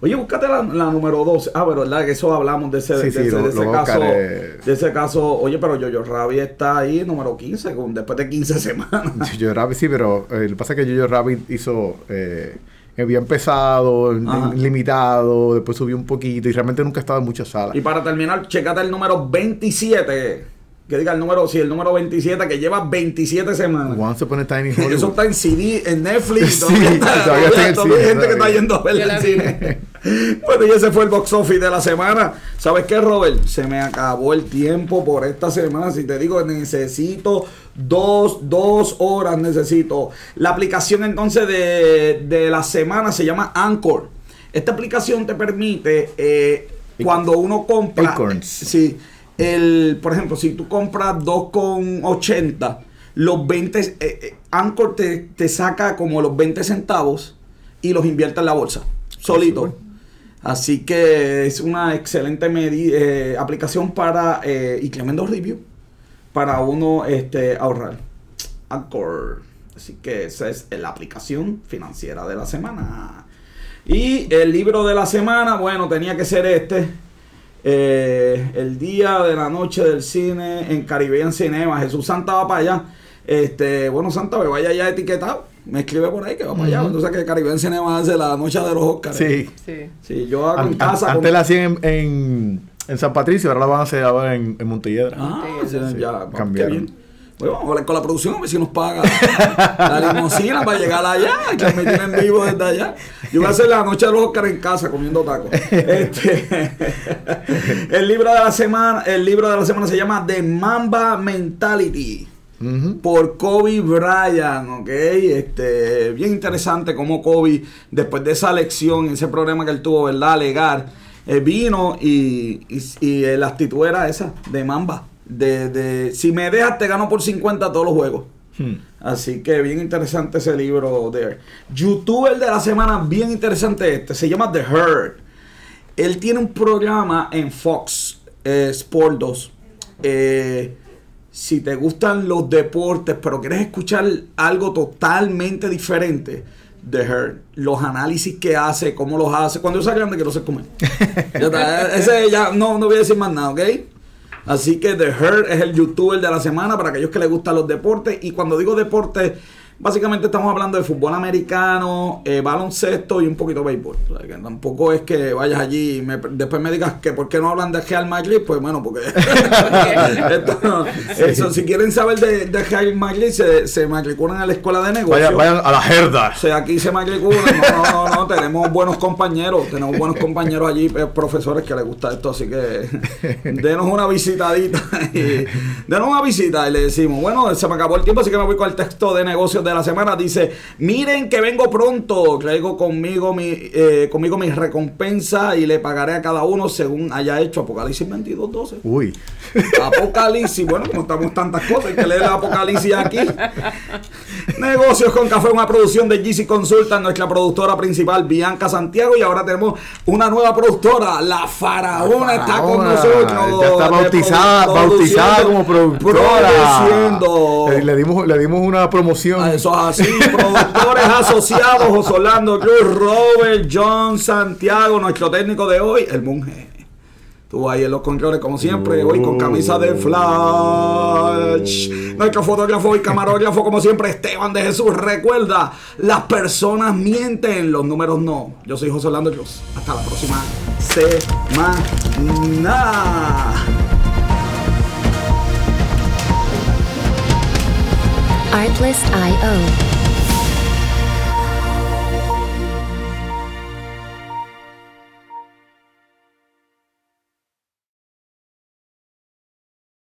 Oye, búscate la, la número 12. Ah, pero verdad que eso hablamos de ese, Sí, de sí, ese, lo- de caso. eh. De ese caso. Oye, pero Jojo Rabbit está ahí, número 15, con, después de 15 [LAUGHS] semanas. Jojo Rabbit sí, pero eh, lo que pasa es que Jojo Rabbit hizo... Eh, había empezado, Ajá. limitado, después subió un poquito y realmente nunca ha estado en muchas salas. Y para terminar, checate el número 27. Que diga el número, sí, el número 27, que lleva 27 semanas. Once Upon a Time in Hollywood. Eso está en CD, en Netflix. Sí, todavía está, todavía está en el todavía hay cine, gente que está todavía. yendo a al vi. cine. [LAUGHS] Bueno, y ese fue el box office de la semana. ¿Sabes qué, Robert? Se me acabó el tiempo por esta semana. Si te digo, necesito dos, dos horas necesito. La aplicación entonces de, de la semana se llama Anchor. Esta aplicación te permite, eh, cuando uno compra... Acorns. Sí, el, por ejemplo, si tú compras 2,80, los 20, eh, eh, Anchor te, te saca como los 20 centavos y los invierte en la bolsa, solito. Así que es una excelente eh, aplicación para, eh, y tremendo review, para uno este, ahorrar. Anchor. Así que esa es la aplicación financiera de la semana. Y el libro de la semana, bueno, tenía que ser este. Eh, el día de la noche del cine en Caribbean Cinema. Jesús Santa va para allá. Este, bueno, Santa, me vaya ya etiquetado. Me escribe por ahí que va para allá. Entonces que Caribbean Cinema hace la noche de los Oscars. Sí. Sí. Sí, yo hago en casa. con- Antes la hacían en, en, en San Patricio, ahora la van a hacer ahora en, en Montelledra. Ah, sí, Sí, ya, qué cambiaron. Bueno, vamos a hablar con la producción a ver si nos paga la limusina para llegar allá y transmitir en vivo desde allá. Yo voy a hacer la noche de los Oscar en casa comiendo tacos. Este, [LAUGHS] el libro de la semana, el libro de la semana se llama The Mamba Mentality por Kobe Bryant, ¿ok? Este, bien interesante cómo Kobe, después de esa lección, ese problema que él tuvo, ¿verdad? Alegar, eh, vino y, y, y, la actitud era esa, de Mamba. De, de, si me dejas, te gano por 50 todos los juegos. Hmm. Así que bien interesante ese libro de YouTuber de la semana, bien interesante este, se llama The Herd. Él tiene un programa en Fox eh, Sport 2. Eh, si te gustan los deportes, pero quieres escuchar algo totalmente diferente, The Herd, los análisis que hace, cómo los hace, cuando yo sea grande quiero ser como él. Ya está, ese ya no, no voy a decir más nada, ¿ok? Así que The Herd es el youtuber de la semana para aquellos que les gustan los deportes. Y cuando digo deportes, básicamente estamos hablando de fútbol americano, eh, baloncesto y un poquito de béisbol. O sea, que tampoco es que vayas allí y me- después me digas que por qué no hablan de Real Madrid. Pues bueno, porque [LAUGHS] esto no- eso, si quieren saber de, de Real Madrid, se, se matriculan a la escuela de negocios. Vayan, vayan a la herda. O sea, aquí se matriculan. No, no, no, no, tenemos buenos compañeros. Tenemos buenos compañeros allí, eh, profesores que les gusta esto. Así que denos una visitadita. Y, denos una visita y le decimos, bueno, se me acabó el tiempo, así que me voy con el texto de negocios de la semana. Dice, miren que vengo pronto. Traigo conmigo mi, eh, conmigo mi recompensa y le pagaré a cada uno según haya hecho Apocalipsis 22, 12. Uy. Apocalipsis, bueno, como estamos tantas cosas, hay que leer el Apocalipsis aquí. Negocios con Café, una producción de GC Consulta, nuestra productora principal, Bianca Santiago, y ahora tenemos una nueva productora, La Faraona, está con nosotros. Ya está bautizada, bautizada como productora. Produciendo. Le, le dimos, le dimos una promoción. Eso es así, productores asociados, José Orlando Cruz, Robert John Santiago, nuestro técnico de hoy, el monje. Estuvo ahí en los controles, como siempre, hoy con camisa de flash. Nuestro fotógrafo y camarógrafo, como siempre, Esteban de Jesús. Recuerda, las personas mienten, los números no. Yo soy José Orlando Cruz. Hasta la próxima semana. Artlist.io.